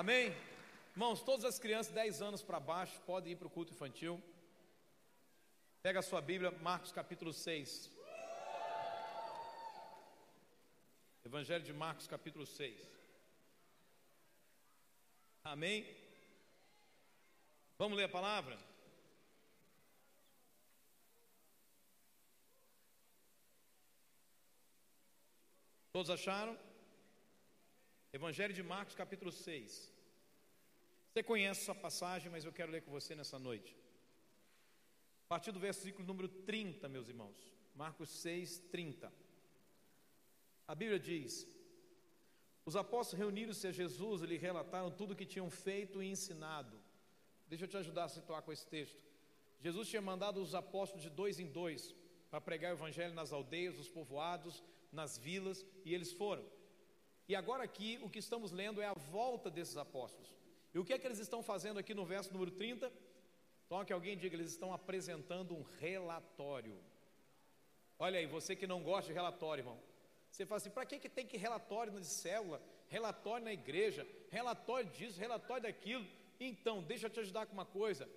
Amém? Irmãos, todas as crianças 10 anos para baixo podem ir para o culto infantil. Pega a sua Bíblia, Marcos capítulo 6. Evangelho de Marcos capítulo 6. Amém? Vamos ler a palavra? Todos acharam? Evangelho de Marcos, capítulo 6. Você conhece essa passagem, mas eu quero ler com você nessa noite. A partir do versículo número 30, meus irmãos. Marcos 6, 30. A Bíblia diz: Os apóstolos reuniram-se a Jesus e lhe relataram tudo o que tinham feito e ensinado. Deixa eu te ajudar a situar com esse texto. Jesus tinha mandado os apóstolos de dois em dois para pregar o evangelho nas aldeias, nos povoados, nas vilas, e eles foram. E agora aqui o que estamos lendo é a volta desses apóstolos. E o que é que eles estão fazendo aqui no verso número 30? Então que alguém diga, eles estão apresentando um relatório. Olha aí, você que não gosta de relatório, irmão. Você fala assim, para que, que tem que relatório de célula, relatório na igreja, relatório disso, relatório daquilo? Então, deixa eu te ajudar com uma coisa.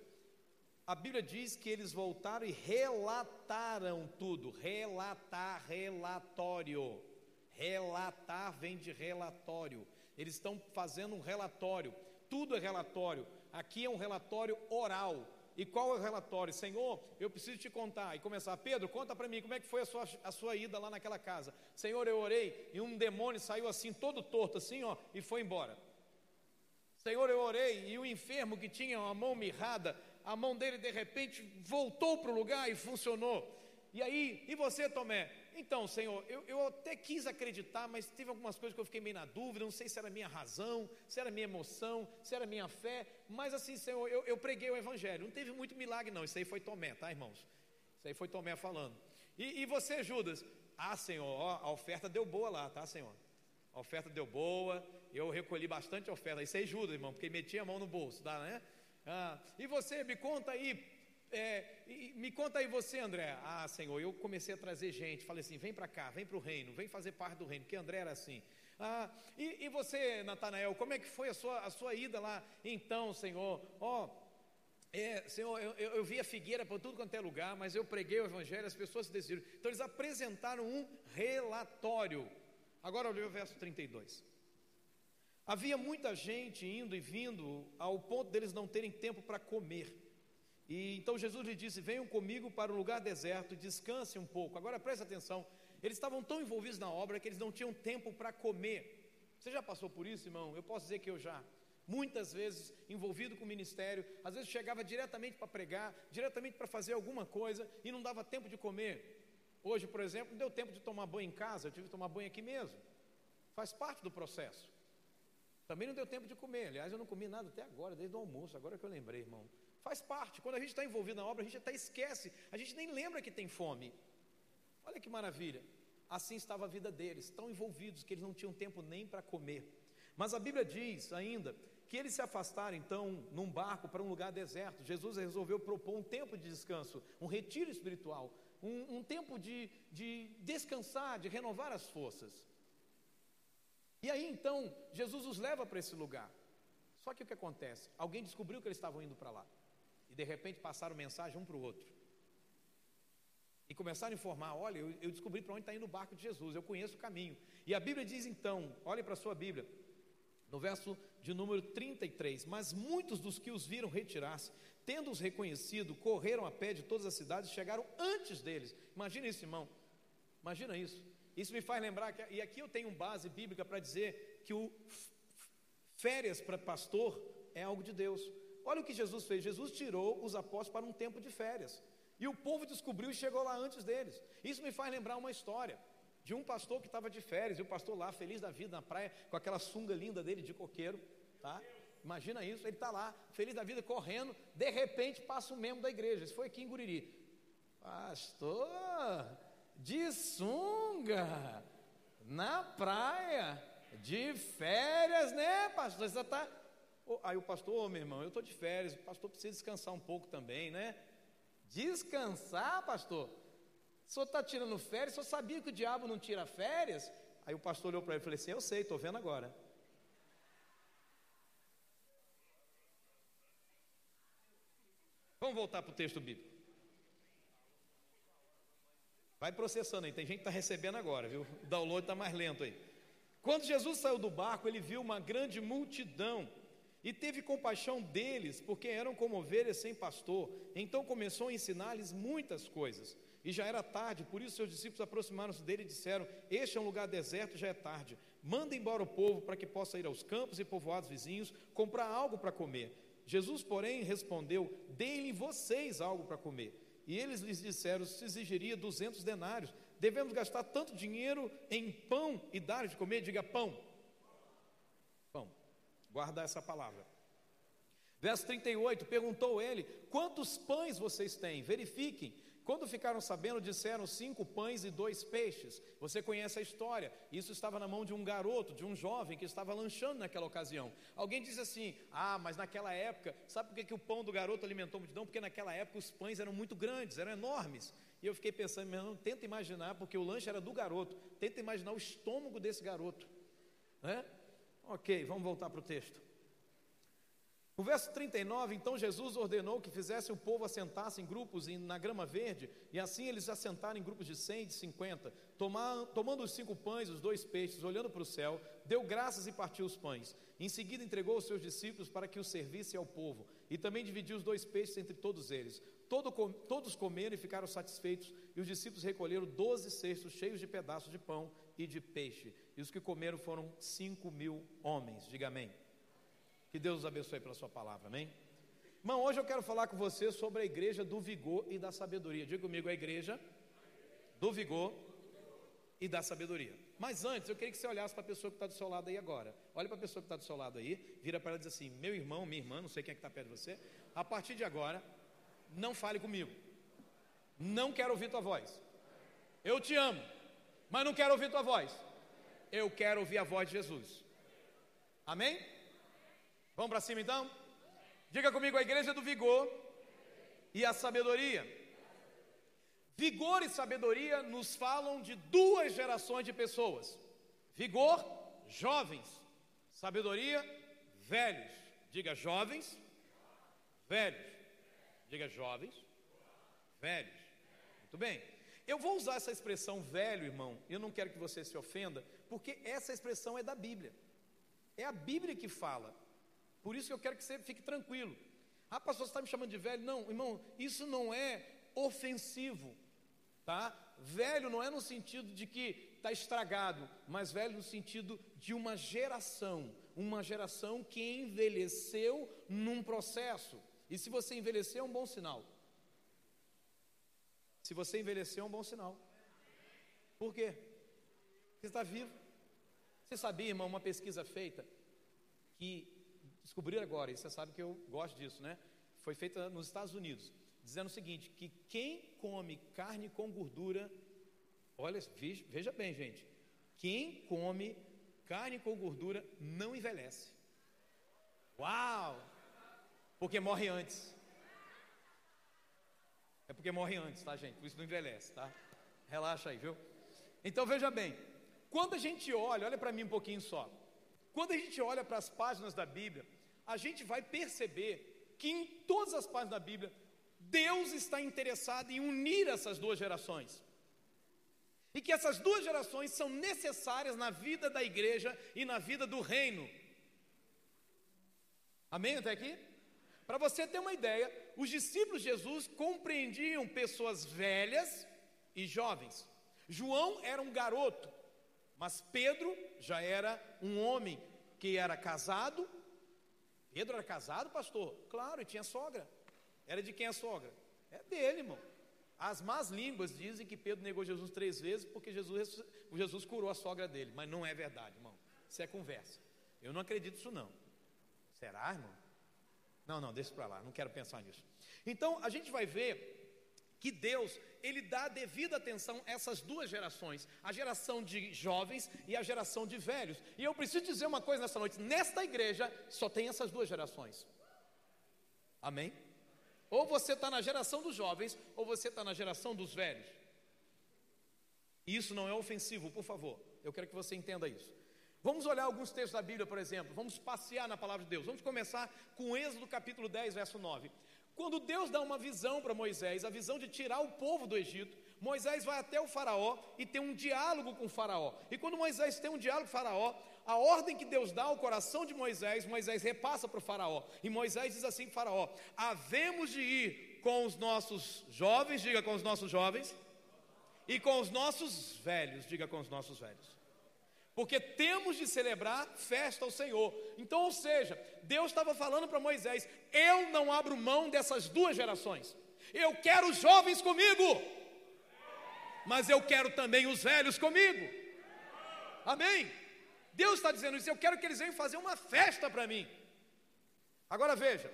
A Bíblia diz que eles voltaram e relataram tudo. Relatar, relatório. Relatar vem de relatório. Eles estão fazendo um relatório. Tudo é relatório. Aqui é um relatório oral. E qual é o relatório? Senhor, eu preciso te contar. E começar, Pedro, conta para mim como é que foi a sua, a sua ida lá naquela casa. Senhor, eu orei e um demônio saiu assim, todo torto, assim, ó, e foi embora. Senhor, eu orei e o enfermo que tinha uma mão mirrada, a mão dele de repente voltou para o lugar e funcionou. E aí, e você, Tomé? Então, Senhor, eu, eu até quis acreditar, mas teve algumas coisas que eu fiquei meio na dúvida, não sei se era minha razão, se era minha emoção, se era minha fé, mas assim, Senhor, eu, eu preguei o Evangelho, não teve muito milagre, não. Isso aí foi Tomé, tá, irmãos? Isso aí foi Tomé falando. E, e você, Judas? Ah, Senhor, ó, a oferta deu boa lá, tá, Senhor? A oferta deu boa, eu recolhi bastante oferta. Isso aí, Judas, irmão, porque meti a mão no bolso, tá, né? Ah, e você, me conta aí, é, me conta aí você, André. Ah, Senhor, eu comecei a trazer gente. Falei assim: vem para cá, vem para o reino, vem fazer parte do reino, porque André era assim. Ah, e, e você, Natanael, como é que foi a sua, a sua ida lá? Então, Senhor, ó. É, Senhor, eu, eu, eu vi a figueira por tudo quanto é lugar, mas eu preguei o Evangelho, as pessoas se decidiram. Então eles apresentaram um relatório. Agora olha o verso 32. Havia muita gente indo e vindo ao ponto deles não terem tempo para comer. E então Jesus lhe disse: Venham comigo para um lugar deserto, descansem um pouco. Agora preste atenção, eles estavam tão envolvidos na obra que eles não tinham tempo para comer. Você já passou por isso, irmão? Eu posso dizer que eu já. Muitas vezes envolvido com o ministério, às vezes chegava diretamente para pregar, diretamente para fazer alguma coisa e não dava tempo de comer. Hoje, por exemplo, não deu tempo de tomar banho em casa, eu tive que tomar banho aqui mesmo. Faz parte do processo. Também não deu tempo de comer. Aliás, eu não comi nada até agora, desde o almoço, agora que eu lembrei, irmão. Faz parte. Quando a gente está envolvido na obra, a gente até esquece, a gente nem lembra que tem fome. Olha que maravilha. Assim estava a vida deles, tão envolvidos que eles não tinham tempo nem para comer. Mas a Bíblia diz ainda que eles se afastaram então num barco para um lugar deserto. Jesus resolveu propor um tempo de descanso, um retiro espiritual, um, um tempo de, de descansar, de renovar as forças. E aí então Jesus os leva para esse lugar. Só que o que acontece? Alguém descobriu que eles estavam indo para lá. E de repente passaram mensagem um para o outro. E começaram a informar: olha, eu, eu descobri para onde está indo o barco de Jesus, eu conheço o caminho. E a Bíblia diz então: olhe para a sua Bíblia, no verso de número 33: Mas muitos dos que os viram retirar-se, tendo-os reconhecido, correram a pé de todas as cidades e chegaram antes deles. Imagina isso, irmão. Imagina isso. Isso me faz lembrar que, e aqui eu tenho base bíblica para dizer que o férias para pastor é algo de Deus. Olha o que Jesus fez: Jesus tirou os apóstolos para um tempo de férias. E o povo descobriu e chegou lá antes deles. Isso me faz lembrar uma história de um pastor que estava de férias, e o pastor lá, feliz da vida na praia, com aquela sunga linda dele de coqueiro, tá? Imagina isso, ele está lá, feliz da vida, correndo, de repente passa um membro da igreja. Isso foi aqui em Guriri. Pastor, de sunga, na praia, de férias, né, pastor? Você está Aí o pastor, oh, meu irmão, eu estou de férias, o pastor precisa descansar um pouco também, né? Descansar, pastor? O senhor está tirando férias, o senhor sabia que o diabo não tira férias? Aí o pastor olhou para ele e falou assim: Eu sei, estou vendo agora. Vamos voltar para o texto bíblico. Vai processando aí, tem gente que está recebendo agora, viu? O download está mais lento aí. Quando Jesus saiu do barco, ele viu uma grande multidão e teve compaixão deles, porque eram como ovelhas sem pastor. Então começou a ensinar-lhes muitas coisas. E já era tarde, por isso seus discípulos aproximaram-se dele e disseram: Este é um lugar deserto, já é tarde. Manda embora o povo para que possa ir aos campos e povoados vizinhos comprar algo para comer. Jesus, porém, respondeu: Deem-lhe vocês algo para comer. E eles lhes disseram: Se exigiria duzentos denários, devemos gastar tanto dinheiro em pão e dar de comer? Diga pão. Pão. Guarda essa palavra. Verso 38, perguntou ele: Quantos pães vocês têm? Verifiquem. Quando ficaram sabendo, disseram cinco pães e dois peixes. Você conhece a história. Isso estava na mão de um garoto, de um jovem que estava lanchando naquela ocasião. Alguém diz assim: Ah, mas naquela época, sabe por que, que o pão do garoto alimentou a multidão? Porque naquela época os pães eram muito grandes, eram enormes. E eu fiquei pensando, meu irmão, tenta imaginar, porque o lanche era do garoto, tenta imaginar o estômago desse garoto. Né? Ok, vamos voltar para o texto. O verso 39, então Jesus ordenou que fizesse o povo assentar-se em grupos na grama verde, e assim eles assentaram em grupos de cem, de cinquenta, tomando os cinco pães, os dois peixes, olhando para o céu, deu graças e partiu os pães. Em seguida entregou os seus discípulos para que os servisse ao povo, e também dividiu os dois peixes entre todos eles. Todo, todos comeram e ficaram satisfeitos, e os discípulos recolheram doze cestos cheios de pedaços de pão e de peixe, e os que comeram foram cinco mil homens. Diga amém. Que Deus os abençoe pela sua palavra, amém? Irmão, hoje eu quero falar com você sobre a igreja do vigor e da sabedoria. Diga comigo, a igreja do vigor e da sabedoria. Mas antes, eu queria que você olhasse para a pessoa que está do seu lado aí agora. Olha para a pessoa que está do seu lado aí, vira para ela e diz assim: Meu irmão, minha irmã, não sei quem é que está perto de você, a partir de agora, não fale comigo. Não quero ouvir tua voz. Eu te amo, mas não quero ouvir tua voz. Eu quero ouvir a voz de Jesus. Amém? Vamos para cima então? Diga comigo, a igreja do vigor e a sabedoria. Vigor e sabedoria nos falam de duas gerações de pessoas: vigor, jovens, sabedoria, velhos. Diga jovens, velhos. Diga jovens, velhos. Muito bem. Eu vou usar essa expressão velho, irmão, eu não quero que você se ofenda, porque essa expressão é da Bíblia. É a Bíblia que fala. Por isso que eu quero que você fique tranquilo. Ah, pastor, você está me chamando de velho? Não, irmão, isso não é ofensivo, tá? Velho não é no sentido de que está estragado, mas velho no sentido de uma geração, uma geração que envelheceu num processo. E se você envelhecer, é um bom sinal. Se você envelhecer, é um bom sinal. Por quê? Você está vivo. Você sabia, irmão, uma pesquisa feita que descobrir agora, e você sabe que eu gosto disso, né? Foi feita nos Estados Unidos, dizendo o seguinte: que quem come carne com gordura, olha, veja bem, gente, quem come carne com gordura não envelhece. Uau! Porque morre antes. É porque morre antes, tá, gente? Por isso não envelhece, tá? Relaxa aí, viu? Então veja bem, quando a gente olha, olha para mim um pouquinho só. Quando a gente olha para as páginas da Bíblia, a gente vai perceber que em todas as páginas da Bíblia, Deus está interessado em unir essas duas gerações. E que essas duas gerações são necessárias na vida da igreja e na vida do reino. Amém até aqui? Para você ter uma ideia, os discípulos de Jesus compreendiam pessoas velhas e jovens. João era um garoto, mas Pedro já era um homem que era casado. Pedro era casado, pastor? Claro, e tinha sogra. Era de quem a sogra? É dele, irmão. As más línguas dizem que Pedro negou Jesus três vezes porque Jesus, Jesus curou a sogra dele. Mas não é verdade, irmão. Isso é conversa. Eu não acredito nisso, não. Será, irmão? Não, não, deixa para lá, não quero pensar nisso. Então, a gente vai ver que Deus, ele dá devida atenção a essas duas gerações, a geração de jovens e a geração de velhos. E eu preciso dizer uma coisa nessa noite: nesta igreja só tem essas duas gerações. Amém? Ou você está na geração dos jovens, ou você está na geração dos velhos. E isso não é ofensivo, por favor. Eu quero que você entenda isso. Vamos olhar alguns textos da Bíblia, por exemplo. Vamos passear na palavra de Deus. Vamos começar com Êxodo capítulo 10, verso 9. Quando Deus dá uma visão para Moisés, a visão de tirar o povo do Egito, Moisés vai até o Faraó e tem um diálogo com o Faraó. E quando Moisés tem um diálogo com o Faraó, a ordem que Deus dá ao coração de Moisés, Moisés repassa para o Faraó. E Moisés diz assim: Faraó, havemos de ir com os nossos jovens, diga com os nossos jovens, e com os nossos velhos, diga com os nossos velhos. Porque temos de celebrar festa ao Senhor. Então, ou seja, Deus estava falando para Moisés: eu não abro mão dessas duas gerações. Eu quero os jovens comigo, mas eu quero também os velhos comigo. Amém? Deus está dizendo isso, eu quero que eles venham fazer uma festa para mim. Agora veja,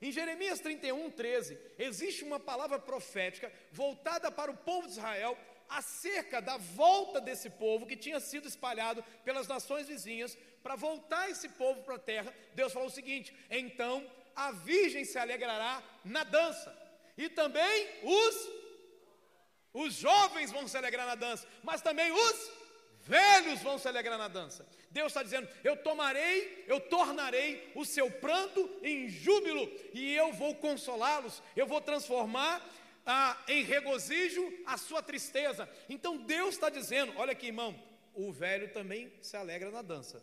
em Jeremias 31, 13, existe uma palavra profética voltada para o povo de Israel acerca da volta desse povo que tinha sido espalhado pelas nações vizinhas, para voltar esse povo para a terra. Deus falou o seguinte: então a virgem se alegrará na dança, e também os, os jovens vão se alegrar na dança, mas também os velhos vão se alegrar na dança. Deus está dizendo: Eu tomarei, eu tornarei o seu pranto em júbilo, e eu vou consolá-los, eu vou transformar ah, em regozijo a sua tristeza. Então Deus está dizendo: Olha aqui, irmão, o velho também se alegra na dança.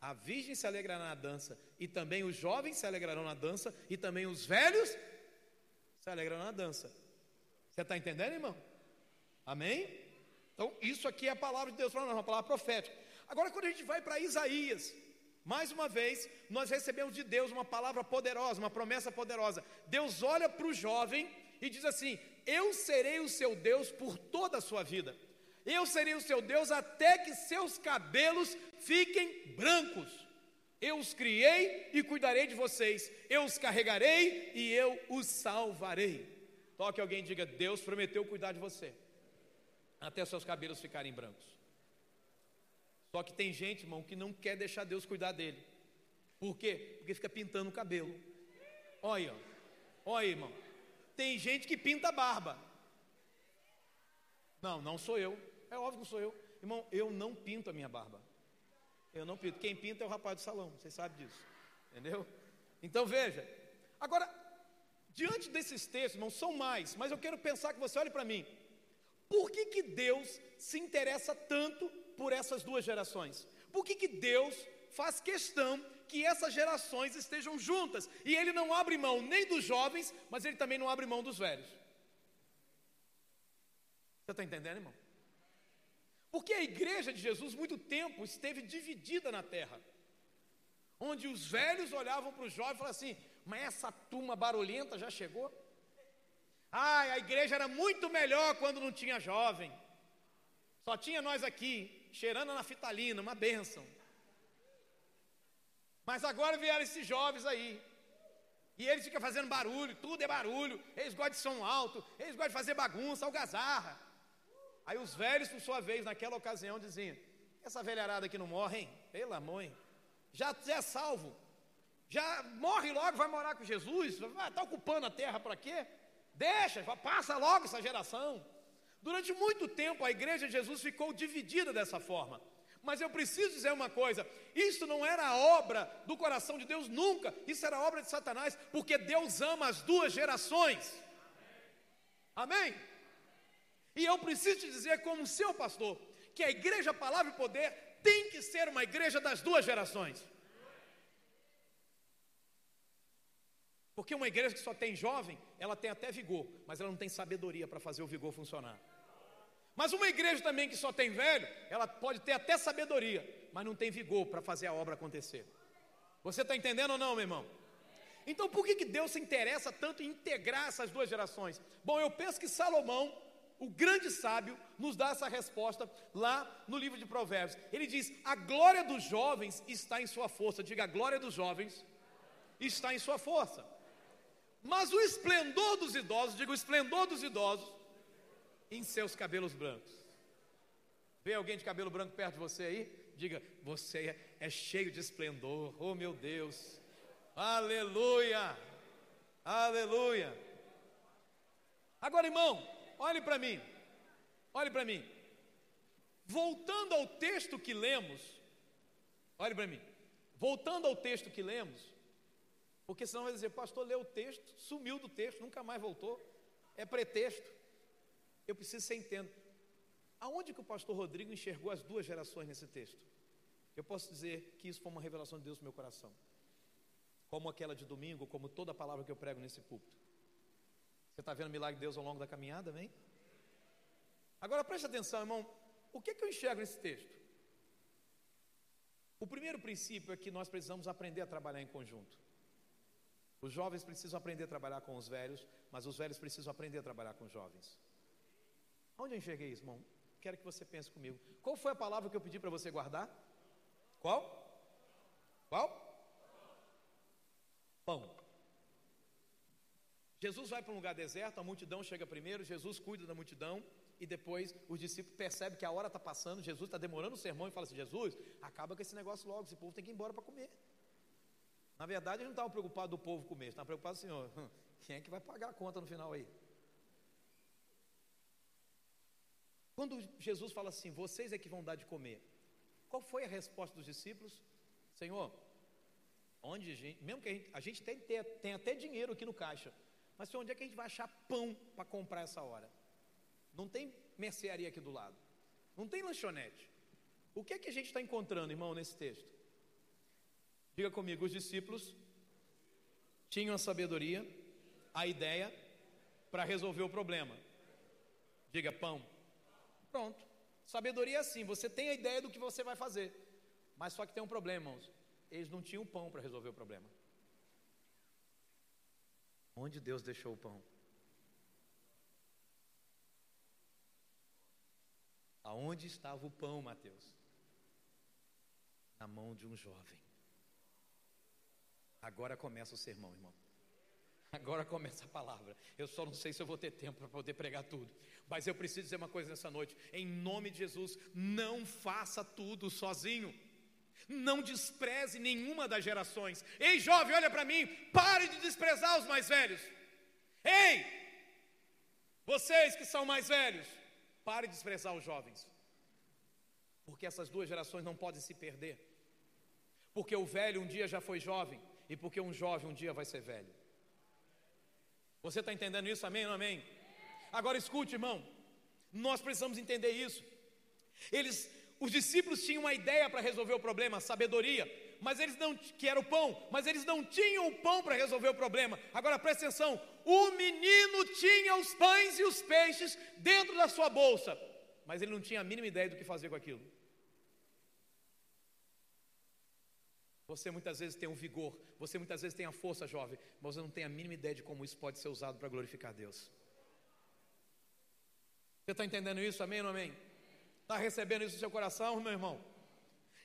A virgem se alegrará na dança, e também os jovens se alegrarão na dança, e também os velhos se alegrarão na dança. Você está entendendo, irmão? Amém? Então, isso aqui é a palavra de Deus para nós, uma palavra profética. Agora, quando a gente vai para Isaías, mais uma vez, nós recebemos de Deus uma palavra poderosa, uma promessa poderosa. Deus olha para o jovem e diz assim: Eu serei o seu Deus por toda a sua vida. Eu serei o seu Deus até que seus cabelos fiquem brancos. Eu os criei e cuidarei de vocês. Eu os carregarei e eu os salvarei. Toque alguém e diga: Deus prometeu cuidar de você até seus cabelos ficarem brancos. Só que tem gente, irmão, que não quer deixar Deus cuidar dele. Por quê? Porque fica pintando o cabelo. Olha, olha, irmão. Tem gente que pinta a barba. Não, não sou eu. É óbvio que não sou eu. Irmão, eu não pinto a minha barba. Eu não pinto. Quem pinta é o rapaz do salão. Vocês sabem disso. Entendeu? Então veja. Agora, diante desses textos, irmão, são mais. Mas eu quero pensar que você olhe para mim. Por que, que Deus se interessa tanto por essas duas gerações? Por que, que Deus faz questão que essas gerações estejam juntas? E Ele não abre mão nem dos jovens, mas Ele também não abre mão dos velhos. Você está entendendo, irmão? Porque a igreja de Jesus, muito tempo, esteve dividida na terra. Onde os velhos olhavam para os jovens e falavam assim: Mas essa turma barulhenta já chegou? Ai, a igreja era muito melhor quando não tinha jovem. Só tinha nós aqui, cheirando a naftalina, uma bênção. Mas agora vieram esses jovens aí. E eles ficam fazendo barulho, tudo é barulho. Eles gostam de som alto, eles gostam de fazer bagunça, algazarra. Aí os velhos, por sua vez, naquela ocasião, diziam: Essa velharada aqui não morre, hein? Hein? Já, já é salvo. Já morre logo, vai morar com Jesus. Está ocupando a terra para quê? Deixa, passa logo essa geração. Durante muito tempo a igreja de Jesus ficou dividida dessa forma. Mas eu preciso dizer uma coisa: isso não era obra do coração de Deus nunca, isso era obra de Satanás, porque Deus ama as duas gerações. Amém? E eu preciso te dizer, como seu pastor, que a igreja Palavra e Poder tem que ser uma igreja das duas gerações. Porque uma igreja que só tem jovem, ela tem até vigor, mas ela não tem sabedoria para fazer o vigor funcionar. Mas uma igreja também que só tem velho, ela pode ter até sabedoria, mas não tem vigor para fazer a obra acontecer. Você está entendendo ou não, meu irmão? Então por que, que Deus se interessa tanto em integrar essas duas gerações? Bom, eu penso que Salomão, o grande sábio, nos dá essa resposta lá no livro de Provérbios. Ele diz: A glória dos jovens está em sua força. Diga, a glória dos jovens está em sua força. Mas o esplendor dos idosos, digo, o esplendor dos idosos, em seus cabelos brancos. Vê alguém de cabelo branco perto de você aí? Diga, você é, é cheio de esplendor, oh meu Deus, aleluia, aleluia. Agora, irmão, olhe para mim, olhe para mim. Voltando ao texto que lemos, olhe para mim, voltando ao texto que lemos, Porque senão vai dizer, pastor leu o texto, sumiu do texto, nunca mais voltou. É pretexto. Eu preciso ser entendo. Aonde que o pastor Rodrigo enxergou as duas gerações nesse texto? Eu posso dizer que isso foi uma revelação de Deus no meu coração. Como aquela de domingo, como toda a palavra que eu prego nesse púlpito. Você está vendo o milagre de Deus ao longo da caminhada, vem? Agora preste atenção, irmão. O que, que eu enxergo nesse texto? O primeiro princípio é que nós precisamos aprender a trabalhar em conjunto. Os jovens precisam aprender a trabalhar com os velhos, mas os velhos precisam aprender a trabalhar com os jovens. Onde eu enxerguei isso, irmão? Quero que você pense comigo. Qual foi a palavra que eu pedi para você guardar? Qual? Qual? Pão. Jesus vai para um lugar deserto, a multidão chega primeiro, Jesus cuida da multidão, e depois os discípulos percebem que a hora está passando, Jesus está demorando o sermão e fala assim: Jesus, acaba com esse negócio logo, esse povo tem que ir embora para comer. Na verdade, ele não estava preocupado do povo comer, estava preocupado, Senhor, hum, quem é que vai pagar a conta no final aí? Quando Jesus fala assim, vocês é que vão dar de comer, qual foi a resposta dos discípulos? Senhor, onde gente, mesmo que a gente, a gente tem, tem até dinheiro aqui no caixa, mas Senhor, onde é que a gente vai achar pão para comprar essa hora? Não tem mercearia aqui do lado. Não tem lanchonete. O que é que a gente está encontrando, irmão, nesse texto? Diga comigo, os discípulos tinham a sabedoria, a ideia para resolver o problema. Diga pão. Pronto. Sabedoria é assim, você tem a ideia do que você vai fazer. Mas só que tem um problema, irmãos. Eles não tinham pão para resolver o problema. Onde Deus deixou o pão? Aonde estava o pão, Mateus? Na mão de um jovem. Agora começa o sermão, irmão. Agora começa a palavra. Eu só não sei se eu vou ter tempo para poder pregar tudo. Mas eu preciso dizer uma coisa nessa noite. Em nome de Jesus, não faça tudo sozinho. Não despreze nenhuma das gerações. Ei, jovem, olha para mim. Pare de desprezar os mais velhos. Ei, vocês que são mais velhos, Pare de desprezar os jovens. Porque essas duas gerações não podem se perder. Porque o velho um dia já foi jovem e porque um jovem um dia vai ser velho. Você está entendendo isso? Amém ou amém? Agora escute, irmão. Nós precisamos entender isso. Eles, os discípulos tinham uma ideia para resolver o problema, sabedoria mas eles não que era o pão, mas eles não tinham o pão para resolver o problema. Agora presta atenção, o menino tinha os pães e os peixes dentro da sua bolsa, mas ele não tinha a mínima ideia do que fazer com aquilo. Você muitas vezes tem um vigor, você muitas vezes tem a força, jovem, mas você não tem a mínima ideia de como isso pode ser usado para glorificar Deus. Você está entendendo isso? Amém ou amém? Está recebendo isso no seu coração, meu irmão?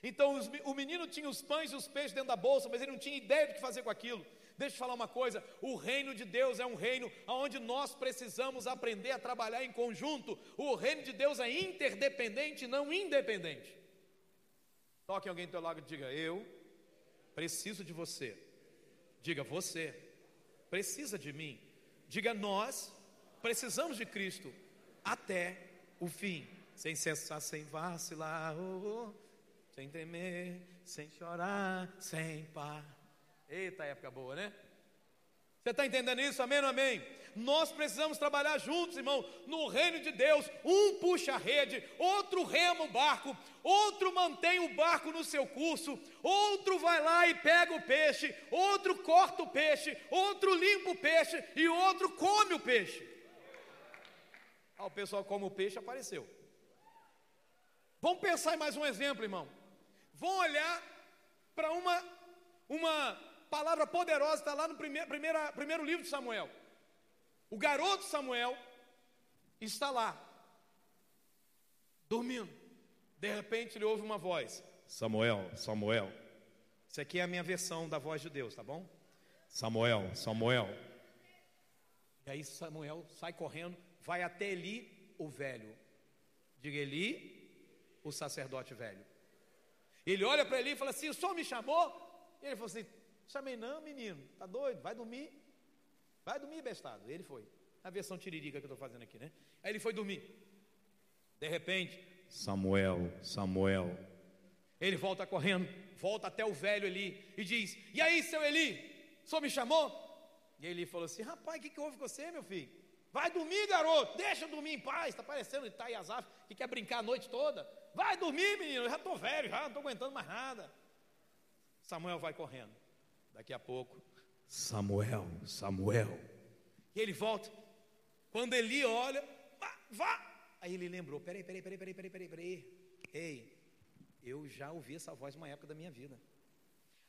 Então os, o menino tinha os pães e os peixes dentro da bolsa, mas ele não tinha ideia do que fazer com aquilo. Deixa eu falar uma coisa: o reino de Deus é um reino onde nós precisamos aprender a trabalhar em conjunto. O reino de Deus é interdependente, não independente. Toque alguém do teu lado e diga: Eu preciso de você. Diga: Você precisa de mim. Diga: Nós precisamos de Cristo até o fim, sem cessar, sem vacilar. Oh, oh sem temer, sem chorar, sem par. Eita, época boa, né? Você está entendendo isso? Amém ou amém? Nós precisamos trabalhar juntos, irmão, no reino de Deus. Um puxa a rede, outro rema o barco, outro mantém o barco no seu curso, outro vai lá e pega o peixe, outro corta o peixe, outro limpa o peixe e outro come o peixe. Ah, o pessoal come o peixe apareceu. Vamos pensar em mais um exemplo, irmão vão olhar para uma, uma palavra poderosa, está lá no primeiro, primeira, primeiro livro de Samuel. O garoto Samuel está lá, dormindo. De repente ele ouve uma voz: Samuel, Samuel. Isso aqui é a minha versão da voz de Deus, tá bom? Samuel, Samuel. E aí Samuel sai correndo, vai até Eli, o velho. Diga Eli, o sacerdote velho. Ele olha para ele e fala assim: O senhor me chamou? E ele falou assim: Chamei não, menino, tá doido? Vai dormir. Vai dormir, bestado. Ele foi. A versão tiririca que eu estou fazendo aqui, né? Aí ele foi dormir. De repente, Samuel, Samuel. Ele volta correndo, volta até o velho ali e diz: E aí, seu Eli? O senhor me chamou? E ele falou assim: Rapaz, o que, que houve com você, meu filho? Vai dormir, garoto, deixa eu dormir em paz. Está parecendo Itaiazaf, que quer brincar a noite toda. Vai dormir, menino, eu já estou velho, já não estou aguentando mais nada. Samuel vai correndo. Daqui a pouco, Samuel, Samuel. E ele volta. Quando Eli olha, vá, vá. Aí ele lembrou: peraí, peraí, peraí, peraí, peraí, peraí, peraí. Ei, eu já ouvi essa voz uma época da minha vida.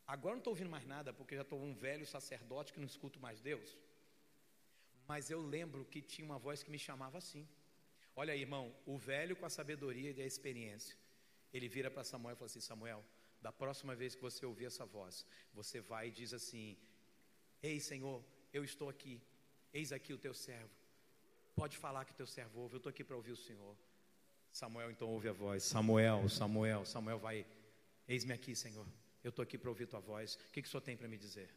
Agora não estou ouvindo mais nada, porque já estou um velho sacerdote que não escuto mais Deus. Mas eu lembro que tinha uma voz que me chamava assim. Olha aí, irmão, o velho com a sabedoria e a experiência. Ele vira para Samuel e fala assim: Samuel, da próxima vez que você ouvir essa voz, você vai e diz assim: Ei, Senhor, eu estou aqui, eis aqui o teu servo. Pode falar que teu servo ouve, eu estou aqui para ouvir o Senhor. Samuel então ouve a voz: Samuel, Samuel, Samuel vai, eis-me aqui, Senhor. Eu estou aqui para ouvir tua voz. O que, que o senhor tem para me dizer?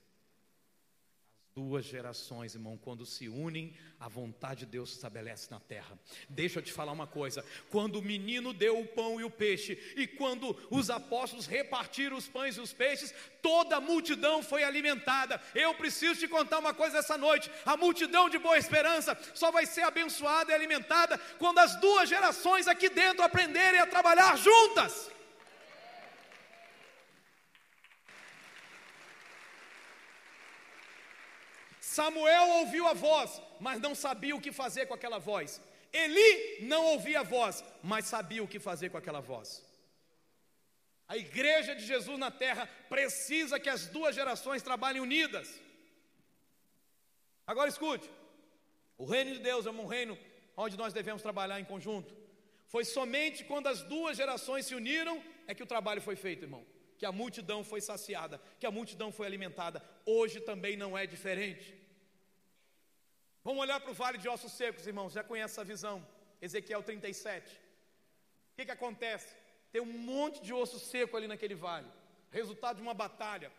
Duas gerações, irmão, quando se unem, a vontade de Deus se estabelece na terra. Deixa eu te falar uma coisa: quando o menino deu o pão e o peixe, e quando os apóstolos repartiram os pães e os peixes, toda a multidão foi alimentada. Eu preciso te contar uma coisa essa noite: a multidão de boa esperança só vai ser abençoada e alimentada quando as duas gerações aqui dentro aprenderem a trabalhar juntas. Samuel ouviu a voz, mas não sabia o que fazer com aquela voz. Eli não ouvia a voz, mas sabia o que fazer com aquela voz. A igreja de Jesus na terra precisa que as duas gerações trabalhem unidas. Agora escute: o reino de Deus é um reino onde nós devemos trabalhar em conjunto. Foi somente quando as duas gerações se uniram é que o trabalho foi feito, irmão. Que a multidão foi saciada, que a multidão foi alimentada. Hoje também não é diferente. Vamos olhar para o vale de ossos secos, irmãos. Já conhece essa visão? Ezequiel 37. O que, que acontece? Tem um monte de osso seco ali naquele vale. Resultado de uma batalha.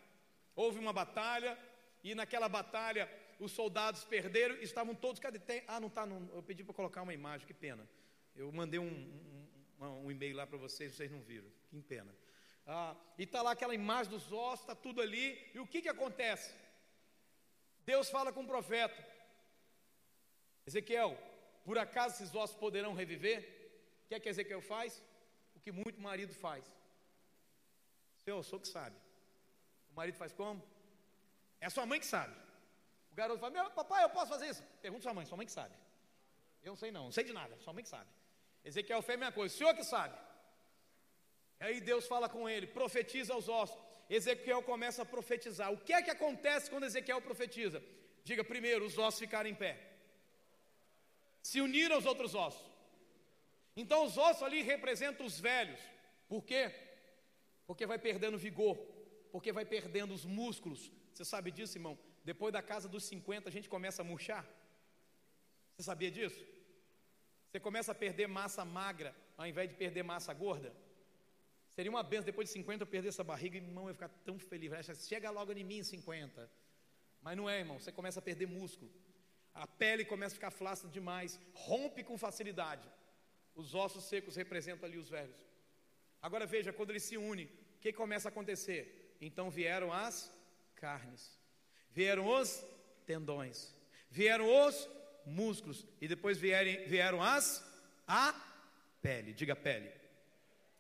Houve uma batalha e naquela batalha os soldados perderam estavam todos. Cadê? Tem, ah, não está. Eu pedi para colocar uma imagem, que pena. Eu mandei um, um, um e-mail lá para vocês, vocês não viram. Que pena. Ah, e está lá aquela imagem dos ossos, está tudo ali. E o que, que acontece? Deus fala com o profeta: Ezequiel, por acaso esses ossos poderão reviver? O que é que Ezequiel faz? O que muito marido faz. Senhor, eu sou que sabe. O marido faz como? É a sua mãe que sabe. O garoto fala: Meu papai, eu posso fazer isso? Pergunta sua mãe, sua mãe que sabe. Eu não sei não, não sei de nada, sua mãe que sabe. Ezequiel fez a mesma coisa, o senhor que sabe. Aí Deus fala com ele, profetiza aos ossos. Ezequiel começa a profetizar. O que é que acontece quando Ezequiel profetiza? Diga primeiro, os ossos ficarem em pé se unir aos outros ossos. Então os ossos ali representam os velhos. Por quê? Porque vai perdendo vigor, porque vai perdendo os músculos. Você sabe disso, irmão? Depois da casa dos 50 a gente começa a murchar. Você sabia disso? Você começa a perder massa magra ao invés de perder massa gorda. Seria uma benção depois de 50 eu perder essa barriga, irmão, eu ia ficar tão feliz. Chega logo em mim em 50. Mas não é, irmão, você começa a perder músculo a pele começa a ficar flácida demais, rompe com facilidade. Os ossos secos representam ali os velhos. Agora veja, quando eles se unem, o que começa a acontecer? Então vieram as carnes, vieram os tendões, vieram os músculos e depois vieram, vieram as a pele. Diga pele.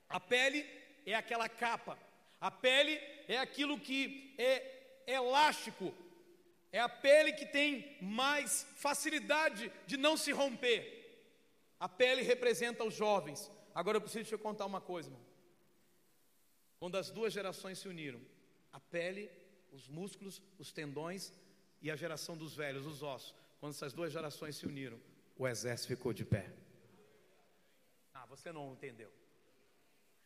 A pele é aquela capa. A pele é aquilo que é elástico, é a pele que tem mais facilidade de não se romper. A pele representa os jovens. Agora eu preciso te contar uma coisa, irmão. Quando as duas gerações se uniram, a pele, os músculos, os tendões e a geração dos velhos, os ossos, quando essas duas gerações se uniram, o exército ficou de pé. Ah, você não entendeu.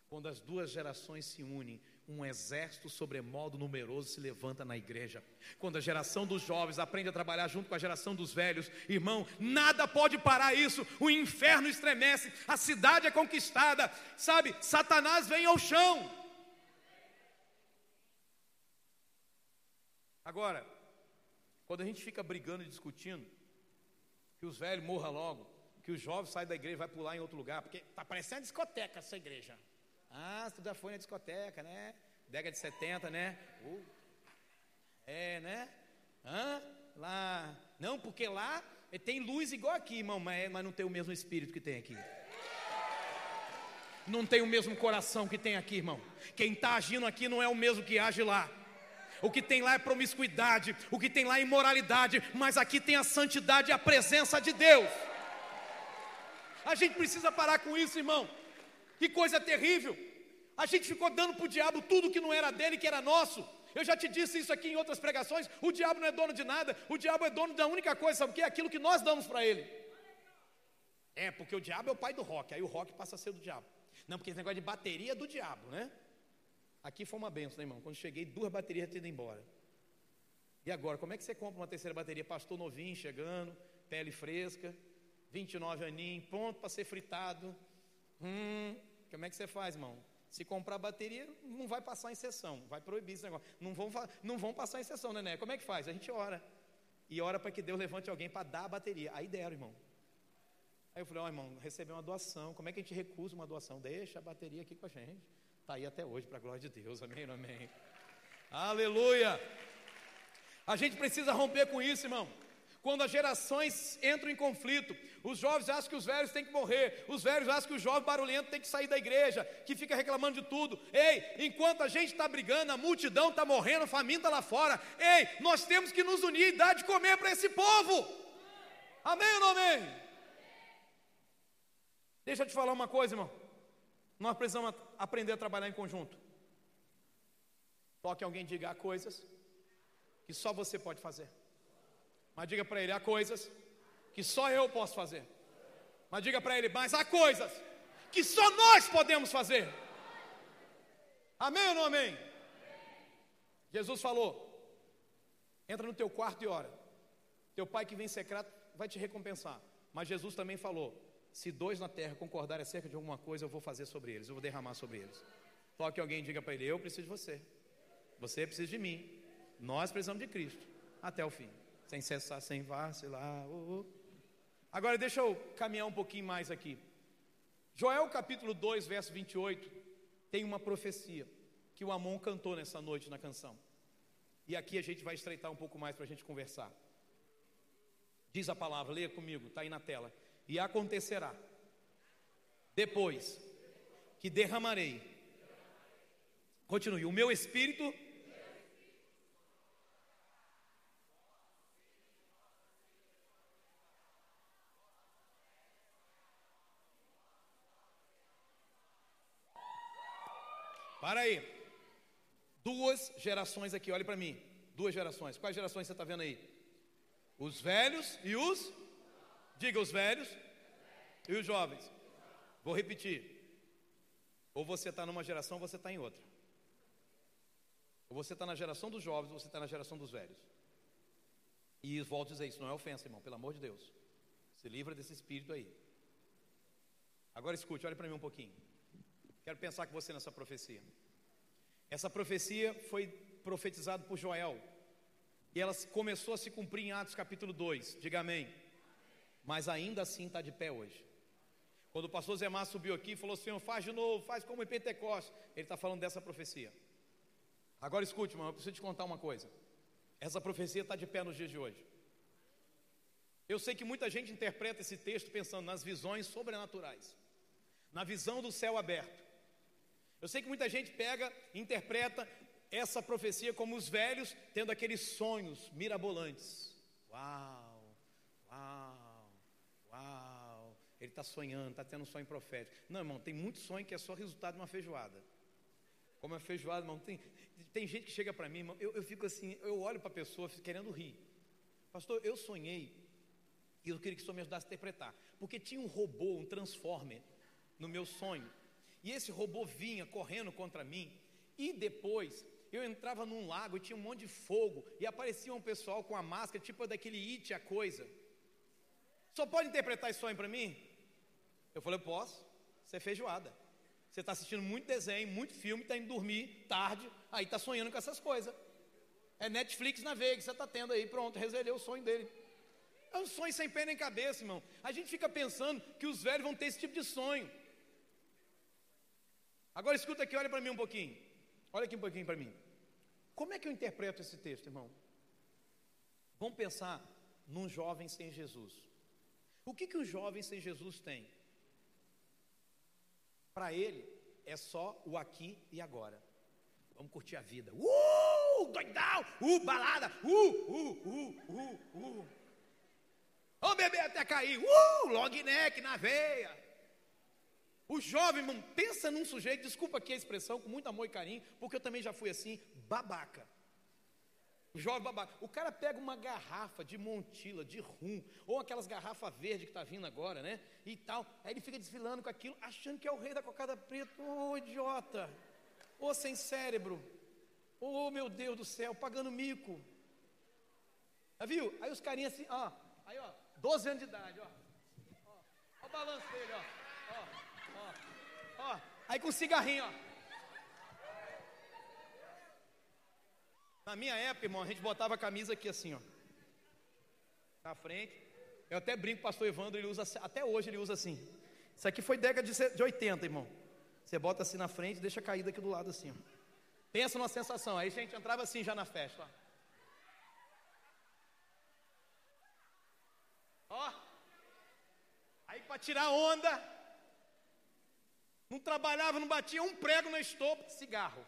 Quando as duas gerações se unem, um exército sobremodo numeroso se levanta na igreja. Quando a geração dos jovens aprende a trabalhar junto com a geração dos velhos, irmão, nada pode parar isso. O inferno estremece, a cidade é conquistada, sabe? Satanás vem ao chão. Agora, quando a gente fica brigando e discutindo, que os velhos morram logo, que os jovens saem da igreja e vai pular em outro lugar, porque está parecendo discoteca essa igreja. Ah, tu já foi na discoteca, né? Década de 70, né? Uh. É, né? lá. Não, porque lá tem luz igual aqui, irmão, mas, mas não tem o mesmo espírito que tem aqui. Não tem o mesmo coração que tem aqui, irmão. Quem está agindo aqui não é o mesmo que age lá. O que tem lá é promiscuidade, o que tem lá é imoralidade, mas aqui tem a santidade e a presença de Deus. A gente precisa parar com isso, irmão. Que coisa terrível. A gente ficou dando para o diabo tudo que não era dele, que era nosso. Eu já te disse isso aqui em outras pregações. O diabo não é dono de nada, o diabo é dono da única coisa, sabe o que? Aquilo que nós damos para ele. É, porque o diabo é o pai do rock, aí o rock passa a ser do diabo. Não, porque esse negócio de bateria é do diabo, né? Aqui foi uma benção, né, irmão? Quando cheguei, duas baterias ido embora. E agora, como é que você compra uma terceira bateria? Pastor novinho chegando, pele fresca, 29 aninhos, pronto para ser fritado. Hum, como é que você faz, irmão? Se comprar bateria, não vai passar em sessão, vai proibir esse negócio. Não vão, não vão passar em sessão, né, né? Como é que faz? A gente ora. E ora para que Deus levante alguém para dar a bateria. Aí deram, irmão. Aí eu falei, ó oh, irmão, recebeu uma doação. Como é que a gente recusa uma doação? Deixa a bateria aqui com a gente. Está aí até hoje, para a glória de Deus. Amém, amém. Aleluia. A gente precisa romper com isso, irmão quando as gerações entram em conflito. Os jovens acham que os velhos têm que morrer, os velhos acham que o jovem barulhento tem que sair da igreja, que fica reclamando de tudo. Ei, enquanto a gente está brigando, a multidão está morrendo, a família está lá fora. Ei, nós temos que nos unir e dar de comer para esse povo. Amém ou não amém? Deixa eu te falar uma coisa, irmão. Nós precisamos aprender a trabalhar em conjunto. Toque alguém diga coisas que só você pode fazer. Mas diga para ele: há coisas que só eu posso fazer. Mas diga para ele: mas há coisas que só nós podemos fazer. Amém ou não amém? Jesus falou: entra no teu quarto e ora. Teu pai que vem secreto vai te recompensar. Mas Jesus também falou: se dois na terra concordarem acerca de alguma coisa, eu vou fazer sobre eles, eu vou derramar sobre eles. Toque alguém e diga para ele: eu preciso de você. Você precisa de mim. Nós precisamos de Cristo até o fim sem cessar, sem vacilar. Oh, oh. Agora deixa eu caminhar um pouquinho mais aqui. Joel capítulo 2, verso 28, tem uma profecia que o Amon cantou nessa noite na canção. E aqui a gente vai estreitar um pouco mais para a gente conversar. Diz a palavra, leia comigo, está aí na tela. E acontecerá, depois que derramarei, continue, o meu espírito Para aí. Duas gerações aqui, olhe para mim. Duas gerações. Quais gerações você está vendo aí? Os velhos e os. Diga os velhos e os jovens. Vou repetir. Ou você está numa geração ou você está em outra. Ou você está na geração dos jovens ou você está na geração dos velhos. E volto a dizer, isso não é ofensa, irmão, pelo amor de Deus. Se livra desse espírito aí. Agora escute, olhe para mim um pouquinho. Quero pensar com você nessa profecia. Essa profecia foi profetizada por Joel. E ela começou a se cumprir em Atos capítulo 2. Diga amém. Mas ainda assim está de pé hoje. Quando o pastor Márcio subiu aqui e falou: Senhor, faz de novo, faz como em Pentecostes. Ele está falando dessa profecia. Agora escute, irmão, eu preciso te contar uma coisa. Essa profecia está de pé nos dias de hoje. Eu sei que muita gente interpreta esse texto pensando nas visões sobrenaturais, na visão do céu aberto. Eu sei que muita gente pega e interpreta essa profecia como os velhos tendo aqueles sonhos mirabolantes. Uau, uau, uau. Ele está sonhando, está tendo um sonho profético. Não, irmão, tem muito sonho que é só resultado de uma feijoada. Como é feijoada, irmão, tem, tem gente que chega para mim, irmão, eu, eu fico assim, eu olho para a pessoa querendo rir. Pastor, eu sonhei e eu queria que o senhor me ajudasse a interpretar. Porque tinha um robô, um transformer no meu sonho. E esse robô vinha correndo contra mim. E depois eu entrava num lago e tinha um monte de fogo. E aparecia um pessoal com a máscara, tipo daquele It, a coisa. Só pode interpretar esse sonho para mim? Eu falei, posso. Você é feijoada. Você está assistindo muito desenho, muito filme, está indo dormir tarde, aí está sonhando com essas coisas. É Netflix na veia que você está tendo aí, pronto, resolveu o sonho dele. É um sonho sem pé nem cabeça, irmão. A gente fica pensando que os velhos vão ter esse tipo de sonho. Agora escuta aqui, olha para mim um pouquinho. Olha aqui um pouquinho para mim. Como é que eu interpreto esse texto, irmão? Vamos pensar num jovem sem Jesus. O que, que um jovem sem Jesus tem? Para ele é só o aqui e agora. Vamos curtir a vida. Uh, doidão! Uh, balada! Uh, uh, uh, uh, uh. Vamos beber até cair. Uh, long neck na veia. O jovem, irmão, pensa num sujeito, desculpa aqui a expressão, com muito amor e carinho, porque eu também já fui assim, babaca. Jovem babaca. O cara pega uma garrafa de montila, de rum, ou aquelas garrafas verdes que está vindo agora, né? E tal. Aí ele fica desfilando com aquilo, achando que é o rei da cocada preta. Ô oh, idiota! Ô oh, sem cérebro! Ô oh, meu Deus do céu, pagando mico. Já viu? Aí os carinhas assim, ó. Aí, ó, 12 anos de idade, ó. Ó, ó o balanço dele. Ó, Aí com cigarrinho, ó. Na minha época, irmão, a gente botava a camisa aqui assim, ó. Na frente. Eu até brinco, pastor Evandro, ele usa, até hoje ele usa assim. Isso aqui foi década de 80, irmão. Você bota assim na frente, deixa cair daqui do lado assim, ó. Pensa numa sensação. Aí a gente entrava assim já na festa, ó. Ó. Aí para tirar onda, não trabalhava, não batia um prego na estopa, cigarro.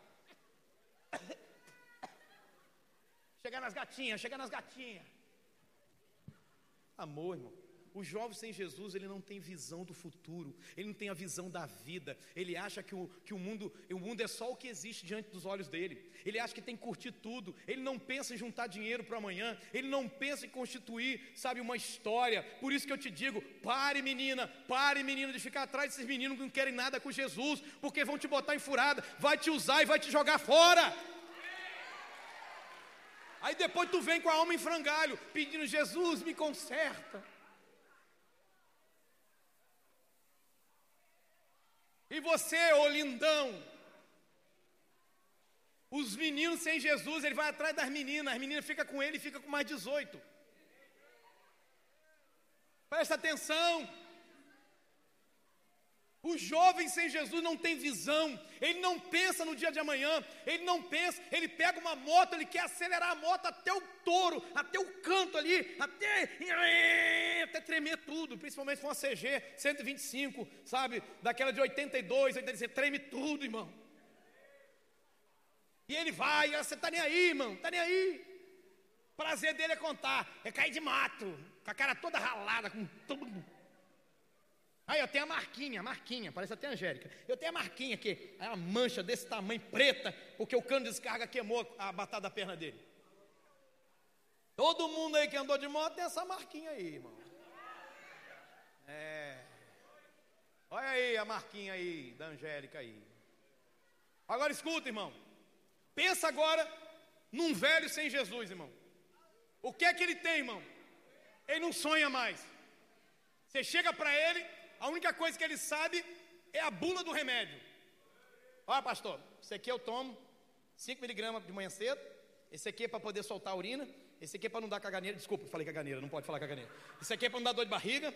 Chegar nas gatinhas, chegar nas gatinhas. Amor, irmão. O jovem sem Jesus, ele não tem visão do futuro, ele não tem a visão da vida, ele acha que o, que o, mundo, o mundo é só o que existe diante dos olhos dele, ele acha que tem que curtir tudo, ele não pensa em juntar dinheiro para amanhã, ele não pensa em constituir, sabe, uma história. Por isso que eu te digo: pare, menina, pare, menina, de ficar atrás desses meninos que não querem nada com Jesus, porque vão te botar em furada, vai te usar e vai te jogar fora. Aí depois tu vem com a alma em frangalho, pedindo: Jesus, me conserta. E você, ô lindão, os meninos sem Jesus, ele vai atrás das meninas, as meninas ficam com ele e fica com mais 18. Presta atenção. O jovem sem Jesus não tem visão, ele não pensa no dia de amanhã, ele não pensa, ele pega uma moto, ele quer acelerar a moto até o touro, até o canto ali, até, até tremer tudo, principalmente for uma CG 125, sabe, daquela de 82, 85, treme tudo, irmão. E ele vai, você está nem aí, irmão, está nem aí. Prazer dele é contar, é cair de mato, com a cara toda ralada, com tudo Aí eu tenho a marquinha, marquinha, parece até Angélica. Eu tenho a marquinha aqui, é uma mancha desse tamanho, preta, porque o cano de descarga queimou a batata da perna dele. Todo mundo aí que andou de moto tem essa marquinha aí, irmão. É. Olha aí a marquinha aí da Angélica aí. Agora escuta, irmão. Pensa agora num velho sem Jesus, irmão. O que é que ele tem, irmão? Ele não sonha mais. Você chega para ele, a única coisa que ele sabe é a bula do remédio. Olha, pastor, esse aqui eu tomo 5 miligramas de manhã cedo, esse aqui é para poder soltar a urina, esse aqui é para não dar caganeira, desculpa, falei caganeira, não pode falar caganeira. Esse aqui é para não dar dor de barriga,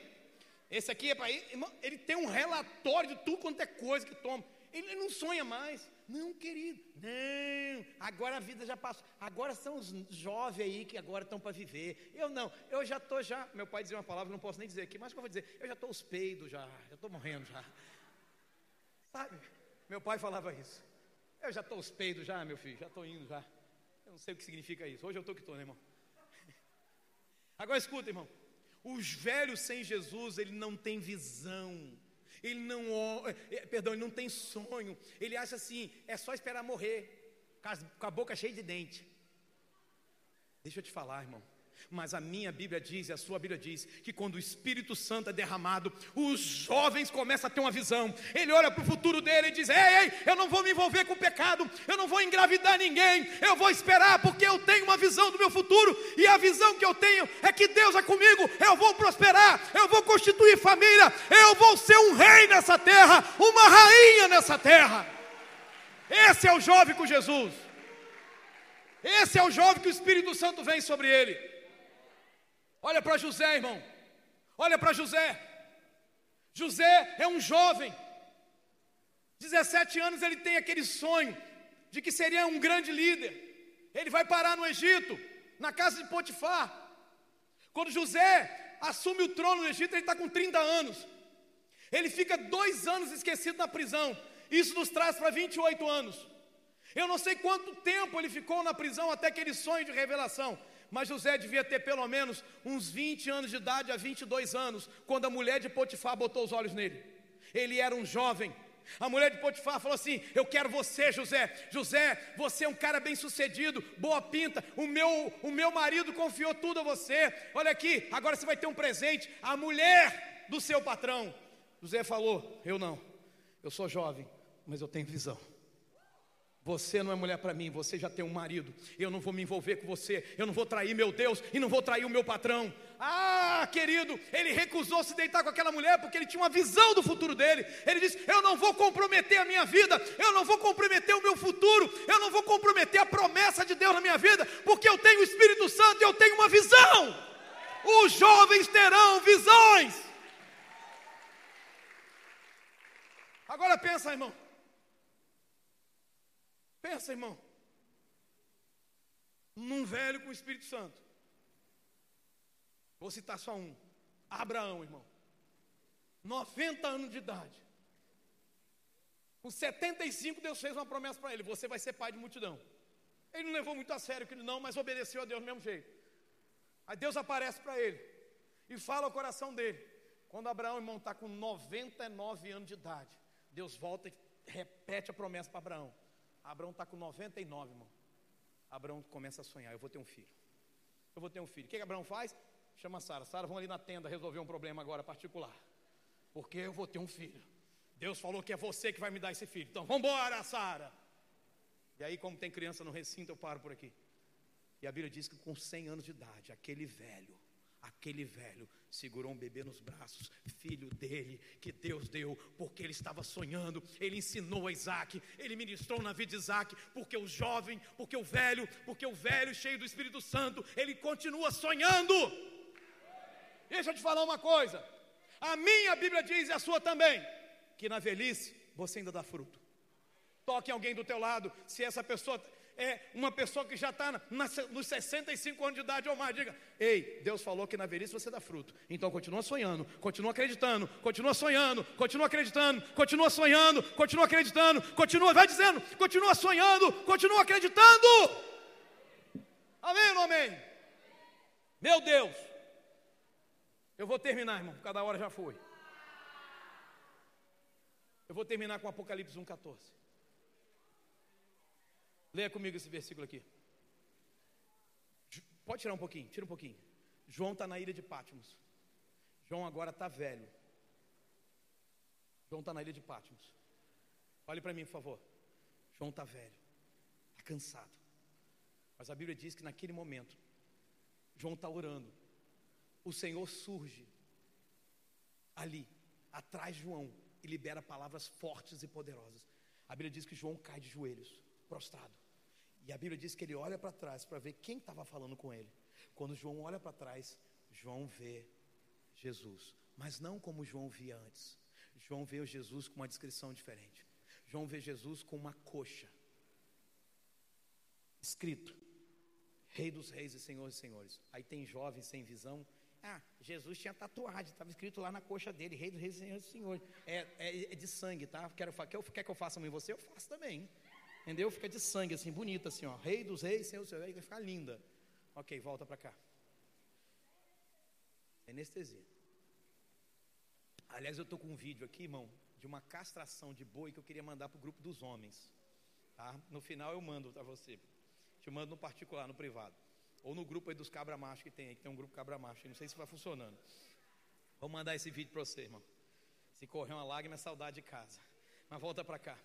esse aqui é para ir, ele tem um relatório de tudo quanto é coisa que toma. Ele não sonha mais. Não, querido, não. Agora a vida já passou. Agora são os jovens aí que agora estão para viver. Eu não, eu já estou já. Meu pai dizia uma palavra, não posso nem dizer aqui, mas o que eu vou dizer? Eu já estou os peidos já, já estou morrendo já. Sabe? Meu pai falava isso. Eu já estou os peidos já, meu filho, já estou indo já. Eu não sei o que significa isso. Hoje eu estou que estou, né, irmão? Agora escuta, irmão. Os velhos sem Jesus, ele não tem visão ele não, é, perdão, ele não tem sonho, ele acha assim, é só esperar morrer, com a boca cheia de dente. Deixa eu te falar, irmão. Mas a minha Bíblia diz, e a sua Bíblia diz, que quando o Espírito Santo é derramado, os jovens começam a ter uma visão. Ele olha para o futuro dele e diz: Ei, ei, eu não vou me envolver com pecado, eu não vou engravidar ninguém, eu vou esperar, porque eu tenho uma visão do meu futuro, e a visão que eu tenho é que Deus é comigo, eu vou prosperar, eu vou constituir família, eu vou ser um rei nessa terra, uma rainha nessa terra. Esse é o jovem com Jesus. Esse é o jovem que o Espírito Santo vem sobre ele. Olha para José, irmão. Olha para José. José é um jovem. 17 anos ele tem aquele sonho de que seria um grande líder. Ele vai parar no Egito, na casa de Potifar. Quando José assume o trono do Egito, ele está com 30 anos. Ele fica dois anos esquecido na prisão. Isso nos traz para 28 anos. Eu não sei quanto tempo ele ficou na prisão até aquele sonho de revelação. Mas José devia ter pelo menos uns 20 anos de idade a 22 anos, quando a mulher de Potifar botou os olhos nele. Ele era um jovem. A mulher de Potifar falou assim: Eu quero você, José. José, você é um cara bem sucedido, boa pinta. O meu, o meu marido confiou tudo a você. Olha aqui, agora você vai ter um presente. A mulher do seu patrão. José falou: Eu não. Eu sou jovem, mas eu tenho visão. Você não é mulher para mim, você já tem um marido. Eu não vou me envolver com você, eu não vou trair meu Deus e não vou trair o meu patrão. Ah, querido, ele recusou se deitar com aquela mulher porque ele tinha uma visão do futuro dele. Ele disse: Eu não vou comprometer a minha vida, eu não vou comprometer o meu futuro, eu não vou comprometer a promessa de Deus na minha vida, porque eu tenho o Espírito Santo e eu tenho uma visão. Os jovens terão visões. Agora pensa, irmão. Pensa, irmão. Num velho com o Espírito Santo. Vou citar só um. Abraão, irmão. 90 anos de idade. Com 75, Deus fez uma promessa para ele: Você vai ser pai de multidão. Ele não levou muito a sério aquilo, não, mas obedeceu a Deus do mesmo jeito. Aí Deus aparece para ele e fala ao coração dele. Quando Abraão, irmão, está com 99 anos de idade, Deus volta e repete a promessa para Abraão: Abraão está com 99, irmão. Abraão começa a sonhar: eu vou ter um filho. Eu vou ter um filho. O que, que Abraão faz? Chama Sara. Sara, vamos ali na tenda resolver um problema agora particular. Porque eu vou ter um filho. Deus falou que é você que vai me dar esse filho. Então, vamos embora, Sara. E aí, como tem criança no recinto, eu paro por aqui. E a Bíblia diz que com 100 anos de idade, aquele velho Aquele velho segurou um bebê nos braços, filho dele, que Deus deu, porque ele estava sonhando. Ele ensinou a Isaac, ele ministrou na vida de Isaac, porque o jovem, porque o velho, porque o velho cheio do Espírito Santo, ele continua sonhando. Deixa eu te falar uma coisa: a minha Bíblia diz, e a sua também, que na velhice você ainda dá fruto. Toque alguém do teu lado, se essa pessoa é uma pessoa que já está nos 65 anos de idade ou mais, diga: Ei, Deus falou que na velhice você dá fruto. Então continua sonhando, continua acreditando, continua sonhando, continua acreditando, continua sonhando, continua acreditando, continua, vai dizendo, continua sonhando, continua acreditando. Amém ou não amém? Meu Deus. Eu vou terminar, irmão, cada hora já foi. Eu vou terminar com Apocalipse 1,14. Leia comigo esse versículo aqui. Pode tirar um pouquinho, tira um pouquinho. João está na ilha de Pátimos. João agora está velho. João está na ilha de Pátimos. Olhe para mim, por favor. João está velho, está cansado. Mas a Bíblia diz que naquele momento, João está orando. O Senhor surge ali, atrás de João, e libera palavras fortes e poderosas. A Bíblia diz que João cai de joelhos, prostrado. E a Bíblia diz que ele olha para trás para ver quem estava falando com ele. Quando João olha para trás, João vê Jesus, mas não como João via antes. João vê Jesus com uma descrição diferente. João vê Jesus com uma coxa, escrito: Rei dos Reis e Senhor dos Senhores. Aí tem jovens sem visão. Ah, Jesus tinha tatuagem, estava escrito lá na coxa dele: Rei dos Reis e Senhor dos Senhores. É, é, é de sangue, tá? Quero, quer, que eu faça em você? Eu faço também. Entendeu? Fica de sangue, assim, bonita, assim, ó. Rei dos reis, Senhor dos reis, vai ficar linda. Ok, volta para cá. Anestesia. Aliás, eu estou com um vídeo aqui, irmão, de uma castração de boi que eu queria mandar para o grupo dos homens. Tá? No final eu mando para você. Te mando no particular, no privado. Ou no grupo aí dos cabra macho que tem aí, que tem um grupo cabra macho. Não sei se vai funcionando. Vou mandar esse vídeo para você, irmão. Se correr uma lágrima é saudade de casa. Mas volta para cá.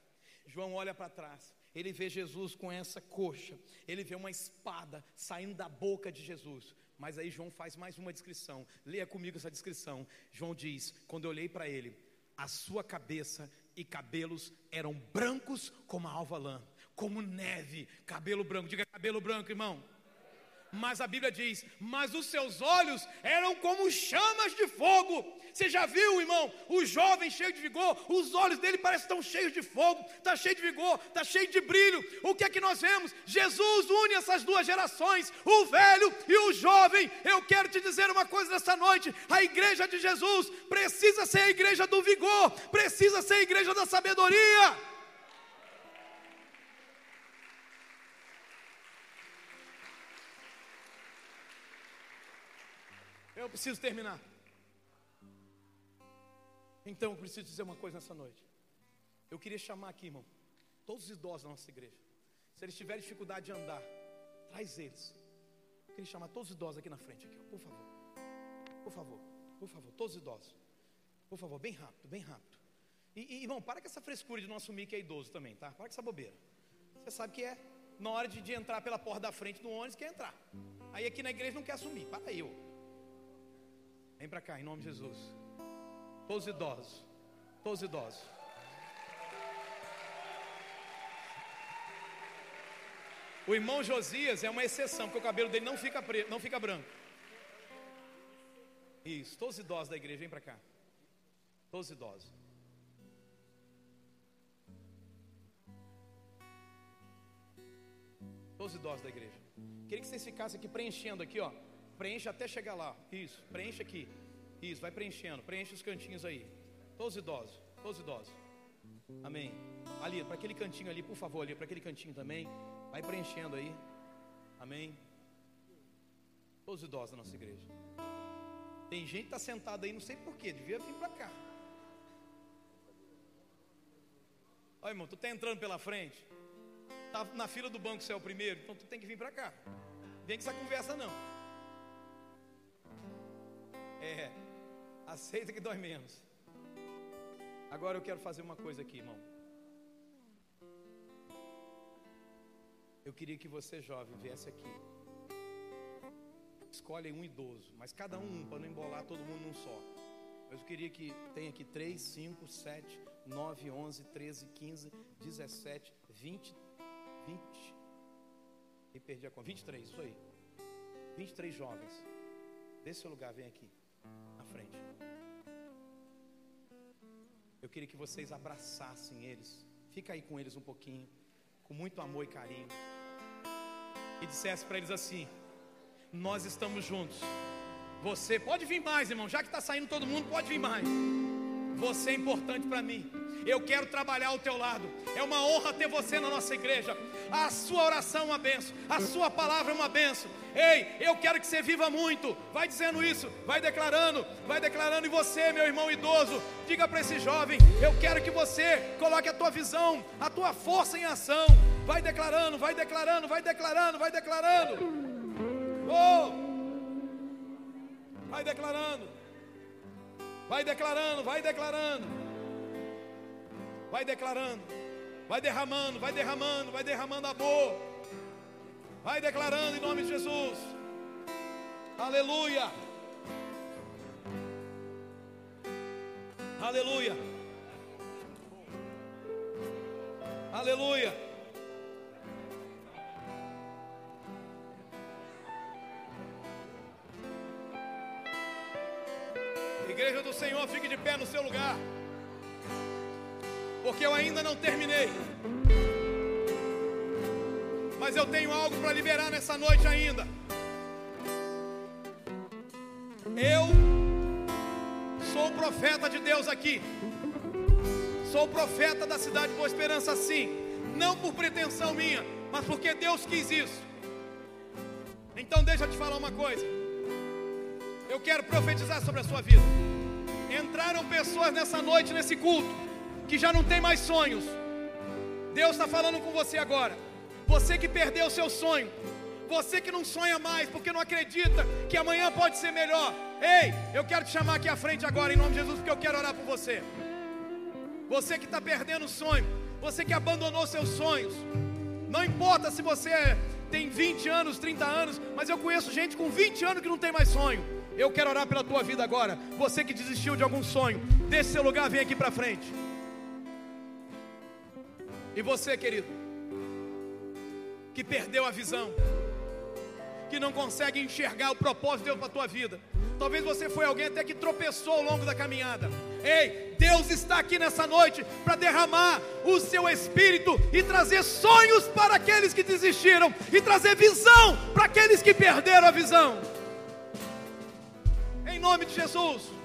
João olha para trás ele vê Jesus com essa coxa, ele vê uma espada saindo da boca de Jesus. Mas aí João faz mais uma descrição. Leia comigo essa descrição. João diz: Quando eu olhei para ele, a sua cabeça e cabelos eram brancos como a alva lã, como neve, cabelo branco. Diga cabelo branco, irmão. Mas a Bíblia diz: Mas os seus olhos eram como chamas de fogo. Você já viu, irmão, o jovem cheio de vigor, os olhos dele parecem tão cheios de fogo, está cheio de vigor, está cheio de brilho. O que é que nós vemos? Jesus une essas duas gerações, o velho e o jovem. Eu quero te dizer uma coisa nessa noite: a igreja de Jesus precisa ser a igreja do vigor, precisa ser a igreja da sabedoria. Eu preciso terminar. Então, eu preciso dizer uma coisa nessa noite. Eu queria chamar aqui, irmão, todos os idosos da nossa igreja. Se eles tiverem dificuldade de andar, traz eles. Eu queria chamar todos os idosos aqui na frente, aqui, por favor. Por favor, por favor, todos os idosos. Por favor, bem rápido, bem rápido. E, e irmão, para com essa frescura de não assumir que é idoso também, tá? Para com essa bobeira. Você sabe que é na hora de, de entrar pela porta da frente do ônibus, quer entrar. Aí aqui na igreja não quer assumir. Para aí, ô. Vem para cá, em nome de Jesus. Todos idosos. Todos idosos. O irmão Josias é uma exceção, porque o cabelo dele não fica preto, não fica branco. Isso, todos idosos da igreja, vem para cá. Todos idosos. Todos idosos da igreja. Queria que vocês ficassem aqui preenchendo aqui, ó. Preenche até chegar lá. Isso, preenche aqui. Isso, vai preenchendo. Preenche os cantinhos aí. Todos idosos, todos idosos. Amém. Ali, para aquele cantinho ali, por favor, ali, para aquele cantinho também. Vai preenchendo aí. Amém. Todos idosos da nossa igreja. Tem gente que está sentada aí, não sei porquê, devia vir para cá. Olha, irmão, tu está entrando pela frente. Está na fila do banco, você é o primeiro, então tu tem que vir para cá. Vem com essa conversa não. É, aceita que dói menos. Agora eu quero fazer uma coisa aqui, irmão. Eu queria que você, jovem, viesse aqui. Escolhe um idoso, mas cada um, para não embolar todo mundo num só. Mas eu queria que tenha aqui 3, 5, 7, 9, 11, 13, 15, 17, 20, 20. E perdi a conta. 23, isso aí. 23 jovens. Desse lugar, vem aqui frente. Eu queria que vocês abraçassem eles. Fica aí com eles um pouquinho, com muito amor e carinho. E dissesse para eles assim: Nós estamos juntos. Você pode vir mais, irmão. Já que está saindo todo mundo, pode vir mais. Você é importante para mim. Eu quero trabalhar ao teu lado. É uma honra ter você na nossa igreja. A sua oração é uma benção. A sua palavra é uma benção. Ei, eu quero que você viva muito. Vai dizendo isso, vai declarando, vai declarando. E você, meu irmão idoso, diga para esse jovem: Eu quero que você coloque a tua visão, a tua força em ação. Vai declarando, vai declarando, vai declarando, vai declarando. Oh! Vai declarando. Vai declarando, vai declarando. Vai declarando. Vai derramando, vai derramando, vai derramando amor. Vai declarando em nome de Jesus. Aleluia. Aleluia. Aleluia. Igreja do Senhor, fique de pé no seu lugar porque eu ainda não terminei. Mas eu tenho algo para liberar nessa noite ainda. Eu sou profeta de Deus aqui. Sou profeta da cidade de Boa Esperança, sim. Não por pretensão minha, mas porque Deus quis isso. Então, deixa eu te falar uma coisa. Eu quero profetizar sobre a sua vida. Entraram pessoas nessa noite, nesse culto que já não tem mais sonhos. Deus está falando com você agora. Você que perdeu o seu sonho. Você que não sonha mais porque não acredita que amanhã pode ser melhor. Ei, eu quero te chamar aqui à frente agora em nome de Jesus porque eu quero orar por você. Você que está perdendo o sonho. Você que abandonou seus sonhos. Não importa se você tem 20 anos, 30 anos, mas eu conheço gente com 20 anos que não tem mais sonho. Eu quero orar pela tua vida agora. Você que desistiu de algum sonho, deixe seu lugar, vem aqui para frente. E você, querido, que perdeu a visão, que não consegue enxergar o propósito de Deus para a tua vida. Talvez você foi alguém até que tropeçou ao longo da caminhada. Ei, Deus está aqui nessa noite para derramar o seu espírito e trazer sonhos para aqueles que desistiram e trazer visão para aqueles que perderam a visão. Em nome de Jesus.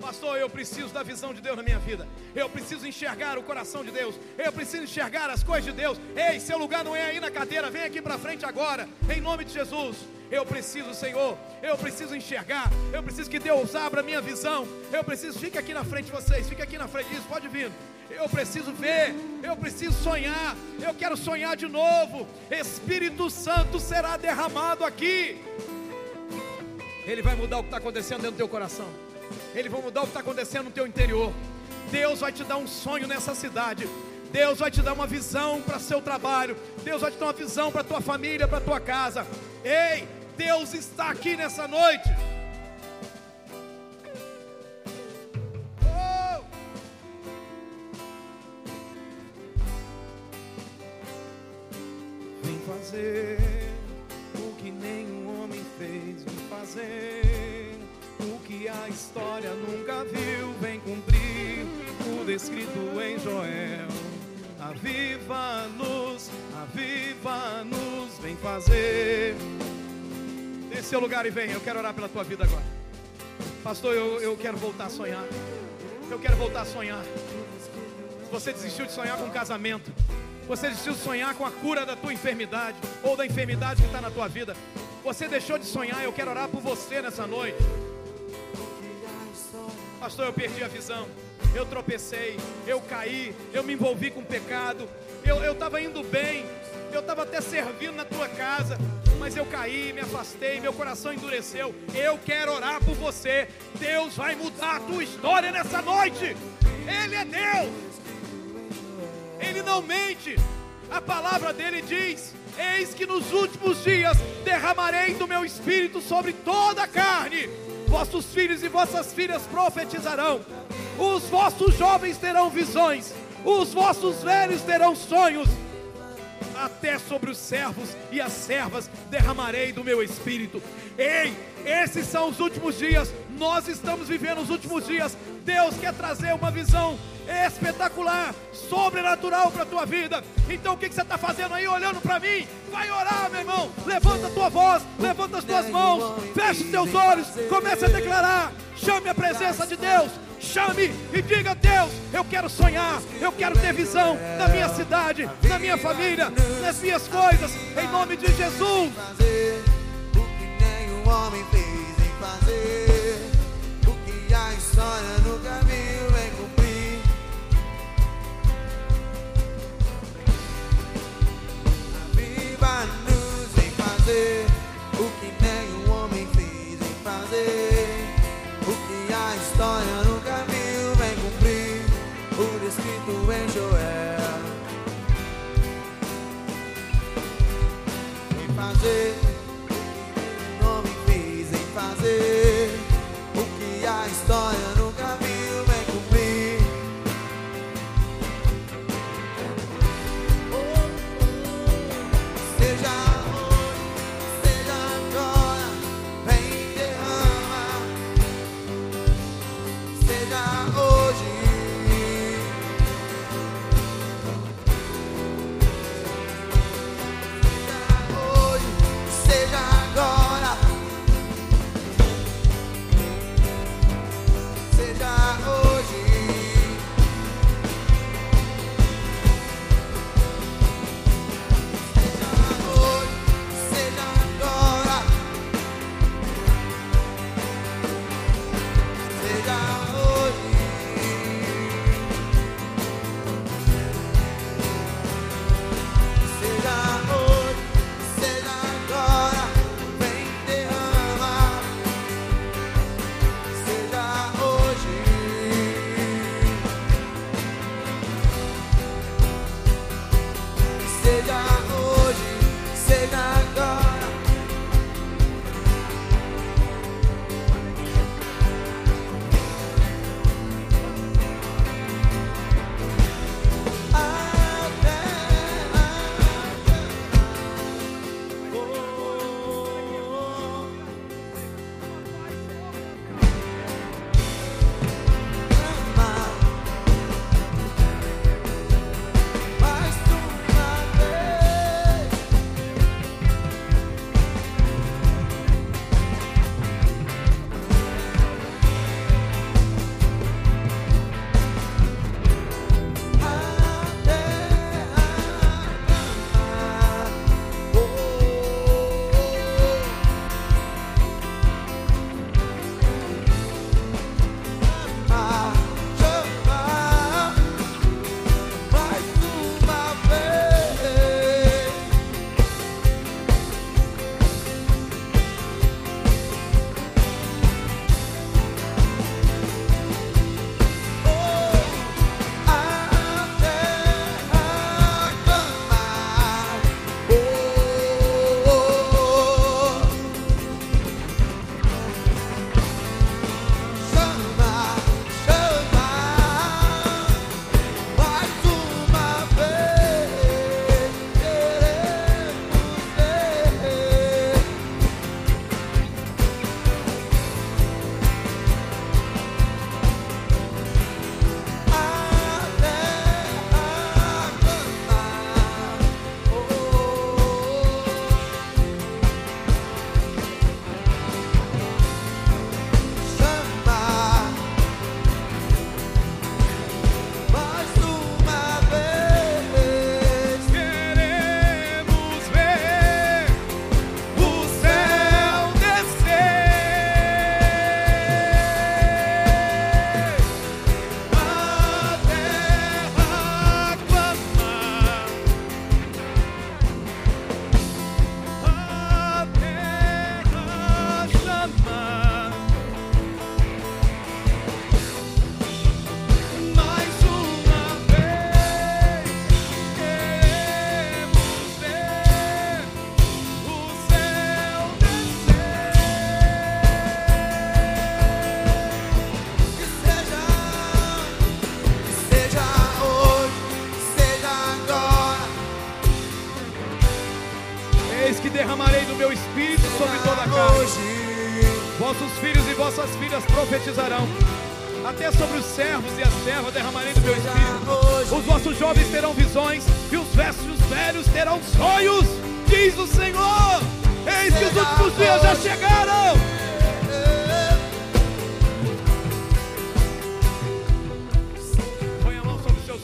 Pastor, eu preciso da visão de Deus na minha vida. Eu preciso enxergar o coração de Deus. Eu preciso enxergar as coisas de Deus. Ei, seu lugar não é aí na cadeira, vem aqui para frente agora. Em nome de Jesus. Eu preciso, Senhor. Eu preciso enxergar. Eu preciso que Deus abra a minha visão. Eu preciso, fica aqui na frente vocês. Fica aqui na frente disso, pode vir. Eu preciso ver, eu preciso sonhar, eu quero sonhar de novo. Espírito Santo será derramado aqui. Ele vai mudar o que está acontecendo dentro do teu coração. Ele vai mudar o que está acontecendo no teu interior. Deus vai te dar um sonho nessa cidade. Deus vai te dar uma visão para seu trabalho. Deus vai te dar uma visão para tua família, para tua casa. Ei, Deus está aqui nessa noite. Oh! Vem fazer o que nenhum homem fez. Vem fazer história nunca viu. Vem cumprir o descrito em Joel. Aviva-nos, aviva-nos, vem fazer. Nesse seu lugar e vem, eu quero orar pela tua vida agora. Pastor, eu, eu quero voltar a sonhar. Eu quero voltar a sonhar. Você desistiu de sonhar com um casamento. Você desistiu de sonhar com a cura da tua enfermidade ou da enfermidade que está na tua vida. Você deixou de sonhar. Eu quero orar por você nessa noite. Pastor, eu perdi a visão. Eu tropecei. Eu caí. Eu me envolvi com pecado. Eu estava indo bem. Eu estava até servindo na tua casa. Mas eu caí, me afastei. Meu coração endureceu. Eu quero orar por você. Deus vai mudar a tua história nessa noite. Ele é Deus. Ele não mente. A palavra dele diz: Eis que nos últimos dias derramarei do meu espírito sobre toda a carne. Vossos filhos e vossas filhas profetizarão. Os vossos jovens terão visões. Os vossos velhos terão sonhos. Até sobre os servos e as servas derramarei do meu espírito. Ei, esses são os últimos dias. Nós estamos vivendo os últimos dias. Deus quer trazer uma visão espetacular, sobrenatural para a tua vida. Então o que, que você está fazendo aí, olhando para mim? Vai orar, meu irmão. Levanta a tua voz, levanta as tuas mãos, fecha os teus olhos, comece a declarar. Chame a presença de Deus. Chame e diga: Deus, eu quero sonhar, eu quero ter visão na minha cidade, na minha família, nas minhas coisas, em nome de Jesus. O que nenhum homem fez em fazer, o que a história Aviva-nos em fazer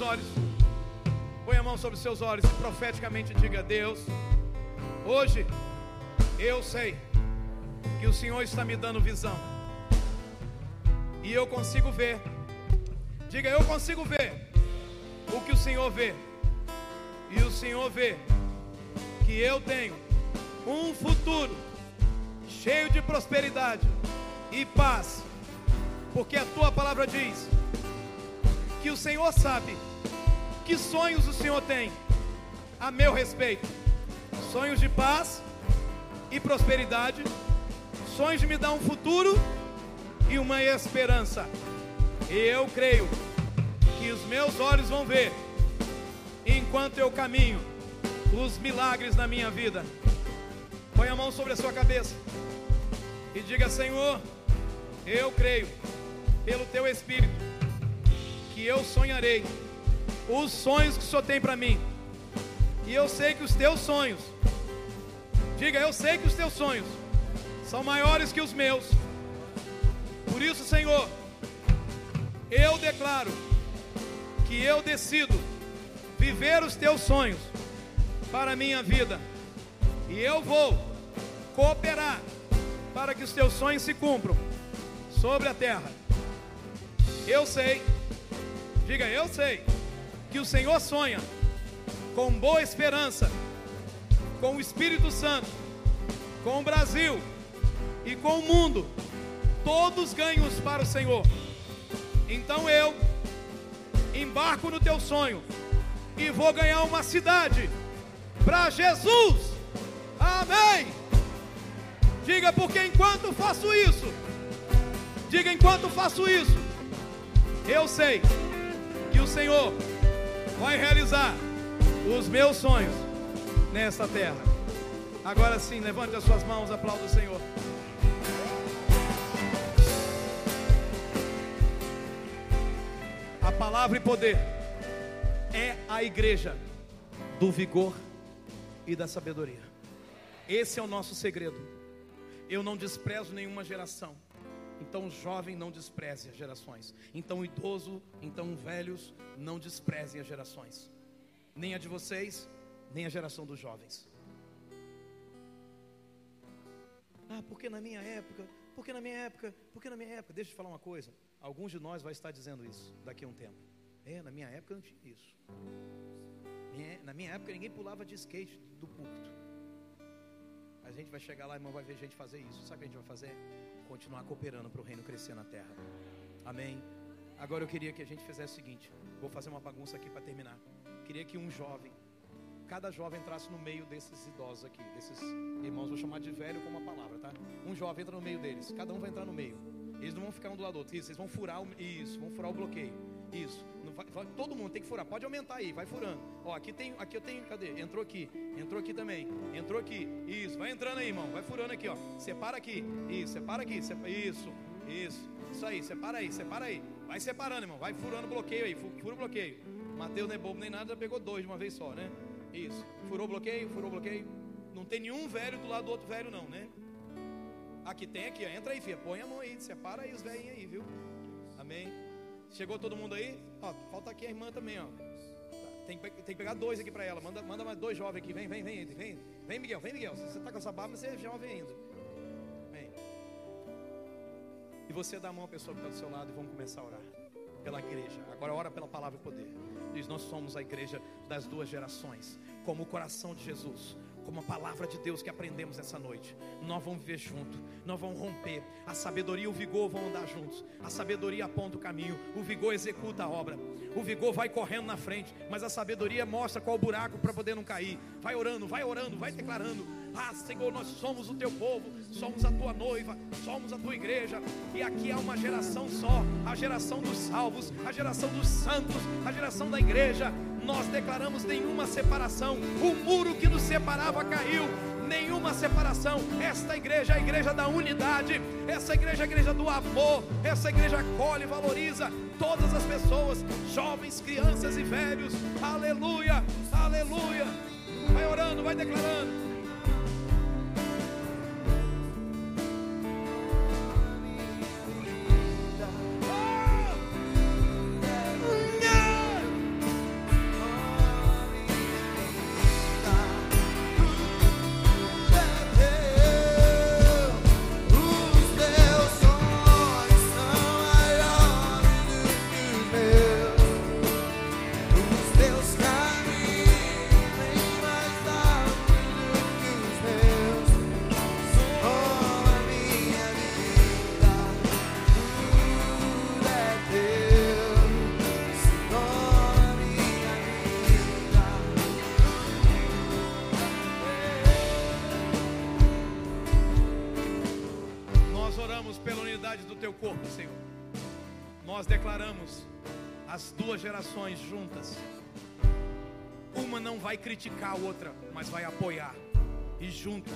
olhos. Põe a mão sobre os seus olhos e profeticamente diga: Deus, hoje eu sei que o Senhor está me dando visão. E eu consigo ver. Diga, eu consigo ver o que o Senhor vê. E o Senhor vê que eu tenho um futuro cheio de prosperidade e paz. Porque a tua palavra diz que o Senhor sabe que sonhos o Senhor tem a meu respeito. Sonhos de paz e prosperidade, sonhos de me dar um futuro e uma esperança. E eu creio que os meus olhos vão ver, enquanto eu caminho, os milagres na minha vida. Põe a mão sobre a sua cabeça e diga: Senhor, eu creio, pelo teu Espírito, que eu sonharei os sonhos que o Senhor tem para mim. E eu sei que os teus sonhos, diga, eu sei que os teus sonhos são maiores que os meus. Por isso, Senhor, eu declaro que eu decido viver os teus sonhos para a minha vida. E eu vou cooperar para que os teus sonhos se cumpram sobre a terra. Eu sei, diga eu sei, que o Senhor sonha com boa esperança, com o Espírito Santo, com o Brasil e com o mundo, todos ganhos para o Senhor. Então eu embarco no teu sonho e vou ganhar uma cidade para Jesus. Amém. Diga porque enquanto faço isso, diga enquanto faço isso, eu sei que o Senhor vai realizar os meus sonhos nessa terra. Agora sim, levante as suas mãos, aplauda o Senhor. A palavra e poder é a igreja do vigor e da sabedoria. Esse é o nosso segredo. Eu não desprezo nenhuma geração. Então, jovem, não despreze as gerações. Então, idoso, então, velhos, não desprezem as gerações. Nem a de vocês, nem a geração dos jovens. Ah, porque na minha época, porque na minha época, porque na minha época. Deixa eu te falar uma coisa. Alguns de nós vai estar dizendo isso daqui a um tempo. É, na minha época não tinha isso. Na minha época ninguém pulava de skate do púlpito. A gente vai chegar lá, irmão, vai ver gente fazer isso. Sabe o que a gente vai fazer? Continuar cooperando para o reino crescer na terra. Amém. Agora eu queria que a gente fizesse o seguinte: vou fazer uma bagunça aqui para terminar. Queria que um jovem, cada jovem entrasse no meio desses idosos aqui, desses irmãos, vou chamar de velho como a palavra, tá? Um jovem entra no meio deles, cada um vai entrar no meio. Eles não vão ficar um do lado do outro. Isso, eles vão furar o, isso, vão furar o bloqueio. Isso. Todo mundo tem que furar. Pode aumentar aí, vai furando. Ó, aqui tem, aqui eu tenho, cadê? Entrou aqui, entrou aqui também, entrou aqui. Isso, vai entrando aí, irmão. Vai furando aqui, ó. Separa aqui. Isso, separa aqui. Separa, isso, isso. Isso aí, separa aí, separa aí. Vai separando, irmão. Vai furando bloqueio aí. Fura o bloqueio. Mateus não é bobo nem nada, já pegou dois de uma vez só, né? Isso. Furou bloqueio, furou bloqueio. Não tem nenhum velho do lado do outro velho, não, né? Aqui tem aqui, ó. Entra aí, filha. Põe a mão aí, separa aí os velhinhos aí, viu? Amém. Chegou todo mundo aí? Ó, falta aqui a irmã também, ó. Tem, tem que pegar dois aqui para ela. Manda, manda mais dois jovens aqui. Vem, vem, vem, vem. Vem, Miguel, vem, Miguel. Você está com essa barba, você é jovem ainda. Vem. E você dá a mão à pessoa que está do seu lado e vamos começar a orar pela igreja. Agora ora pela palavra e poder. Diz: Nós somos a igreja das duas gerações, como o coração de Jesus como a palavra de Deus que aprendemos essa noite. Nós vamos viver junto, nós vamos romper. A sabedoria e o vigor vão andar juntos. A sabedoria aponta o caminho, o vigor executa a obra. O vigor vai correndo na frente, mas a sabedoria mostra qual o buraco para poder não cair. Vai orando, vai orando, vai declarando. Ah, Senhor, nós somos o teu povo, somos a tua noiva, somos a tua igreja. E aqui há uma geração só, a geração dos salvos, a geração dos santos, a geração da igreja. Nós declaramos nenhuma separação. O muro que nos separava caiu nenhuma separação. Esta igreja é a igreja da unidade, essa igreja é a igreja do amor, essa igreja acolhe e valoriza todas as pessoas, jovens, crianças e velhos. Aleluia, aleluia. Vai orando, vai declarando. Nós oramos pela unidade do teu corpo, Senhor. Nós declaramos as duas gerações juntas. Uma não vai criticar a outra, mas vai apoiar. E juntos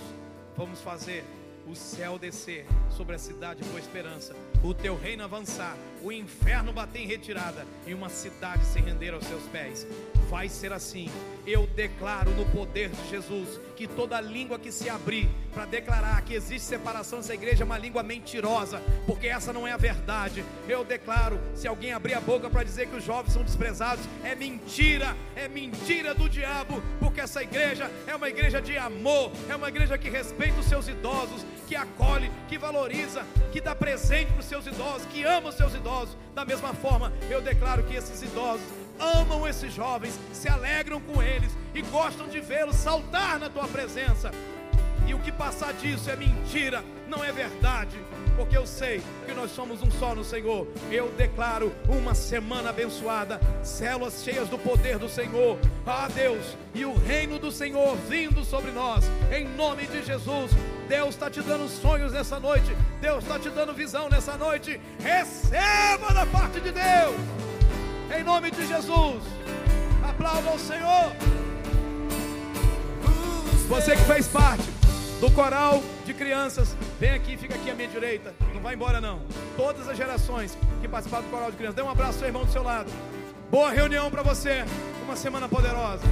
vamos fazer o céu descer sobre a cidade com esperança, o teu reino avançar, o inferno bater em retirada e uma cidade se render aos seus pés. Vai ser assim. Eu declaro no poder de Jesus que toda língua que se abrir para declarar que existe separação nessa igreja é uma língua mentirosa, porque essa não é a verdade. Eu declaro, se alguém abrir a boca para dizer que os jovens são desprezados, é mentira, é mentira do diabo, porque essa igreja é uma igreja de amor, é uma igreja que respeita os seus idosos, que acolhe, que valoriza, que dá presente para os seus idosos, que ama os seus idosos. Da mesma forma, eu declaro que esses idosos amam esses jovens, se alegram com eles e gostam de vê-los saltar na tua presença. E o que passar disso é mentira, não é verdade, porque eu sei que nós somos um só no Senhor. Eu declaro uma semana abençoada, células cheias do poder do Senhor. Ah, Deus, e o reino do Senhor vindo sobre nós, em nome de Jesus. Deus está te dando sonhos nessa noite, Deus está te dando visão nessa noite. Receba da parte de Deus, em nome de Jesus. Aplauda ao Senhor. Você que fez parte do coral de crianças, vem aqui, fica aqui à minha direita. Não vai embora não. Todas as gerações que participaram do coral de crianças, dê um abraço ao seu irmão do seu lado. Boa reunião para você. Uma semana poderosa.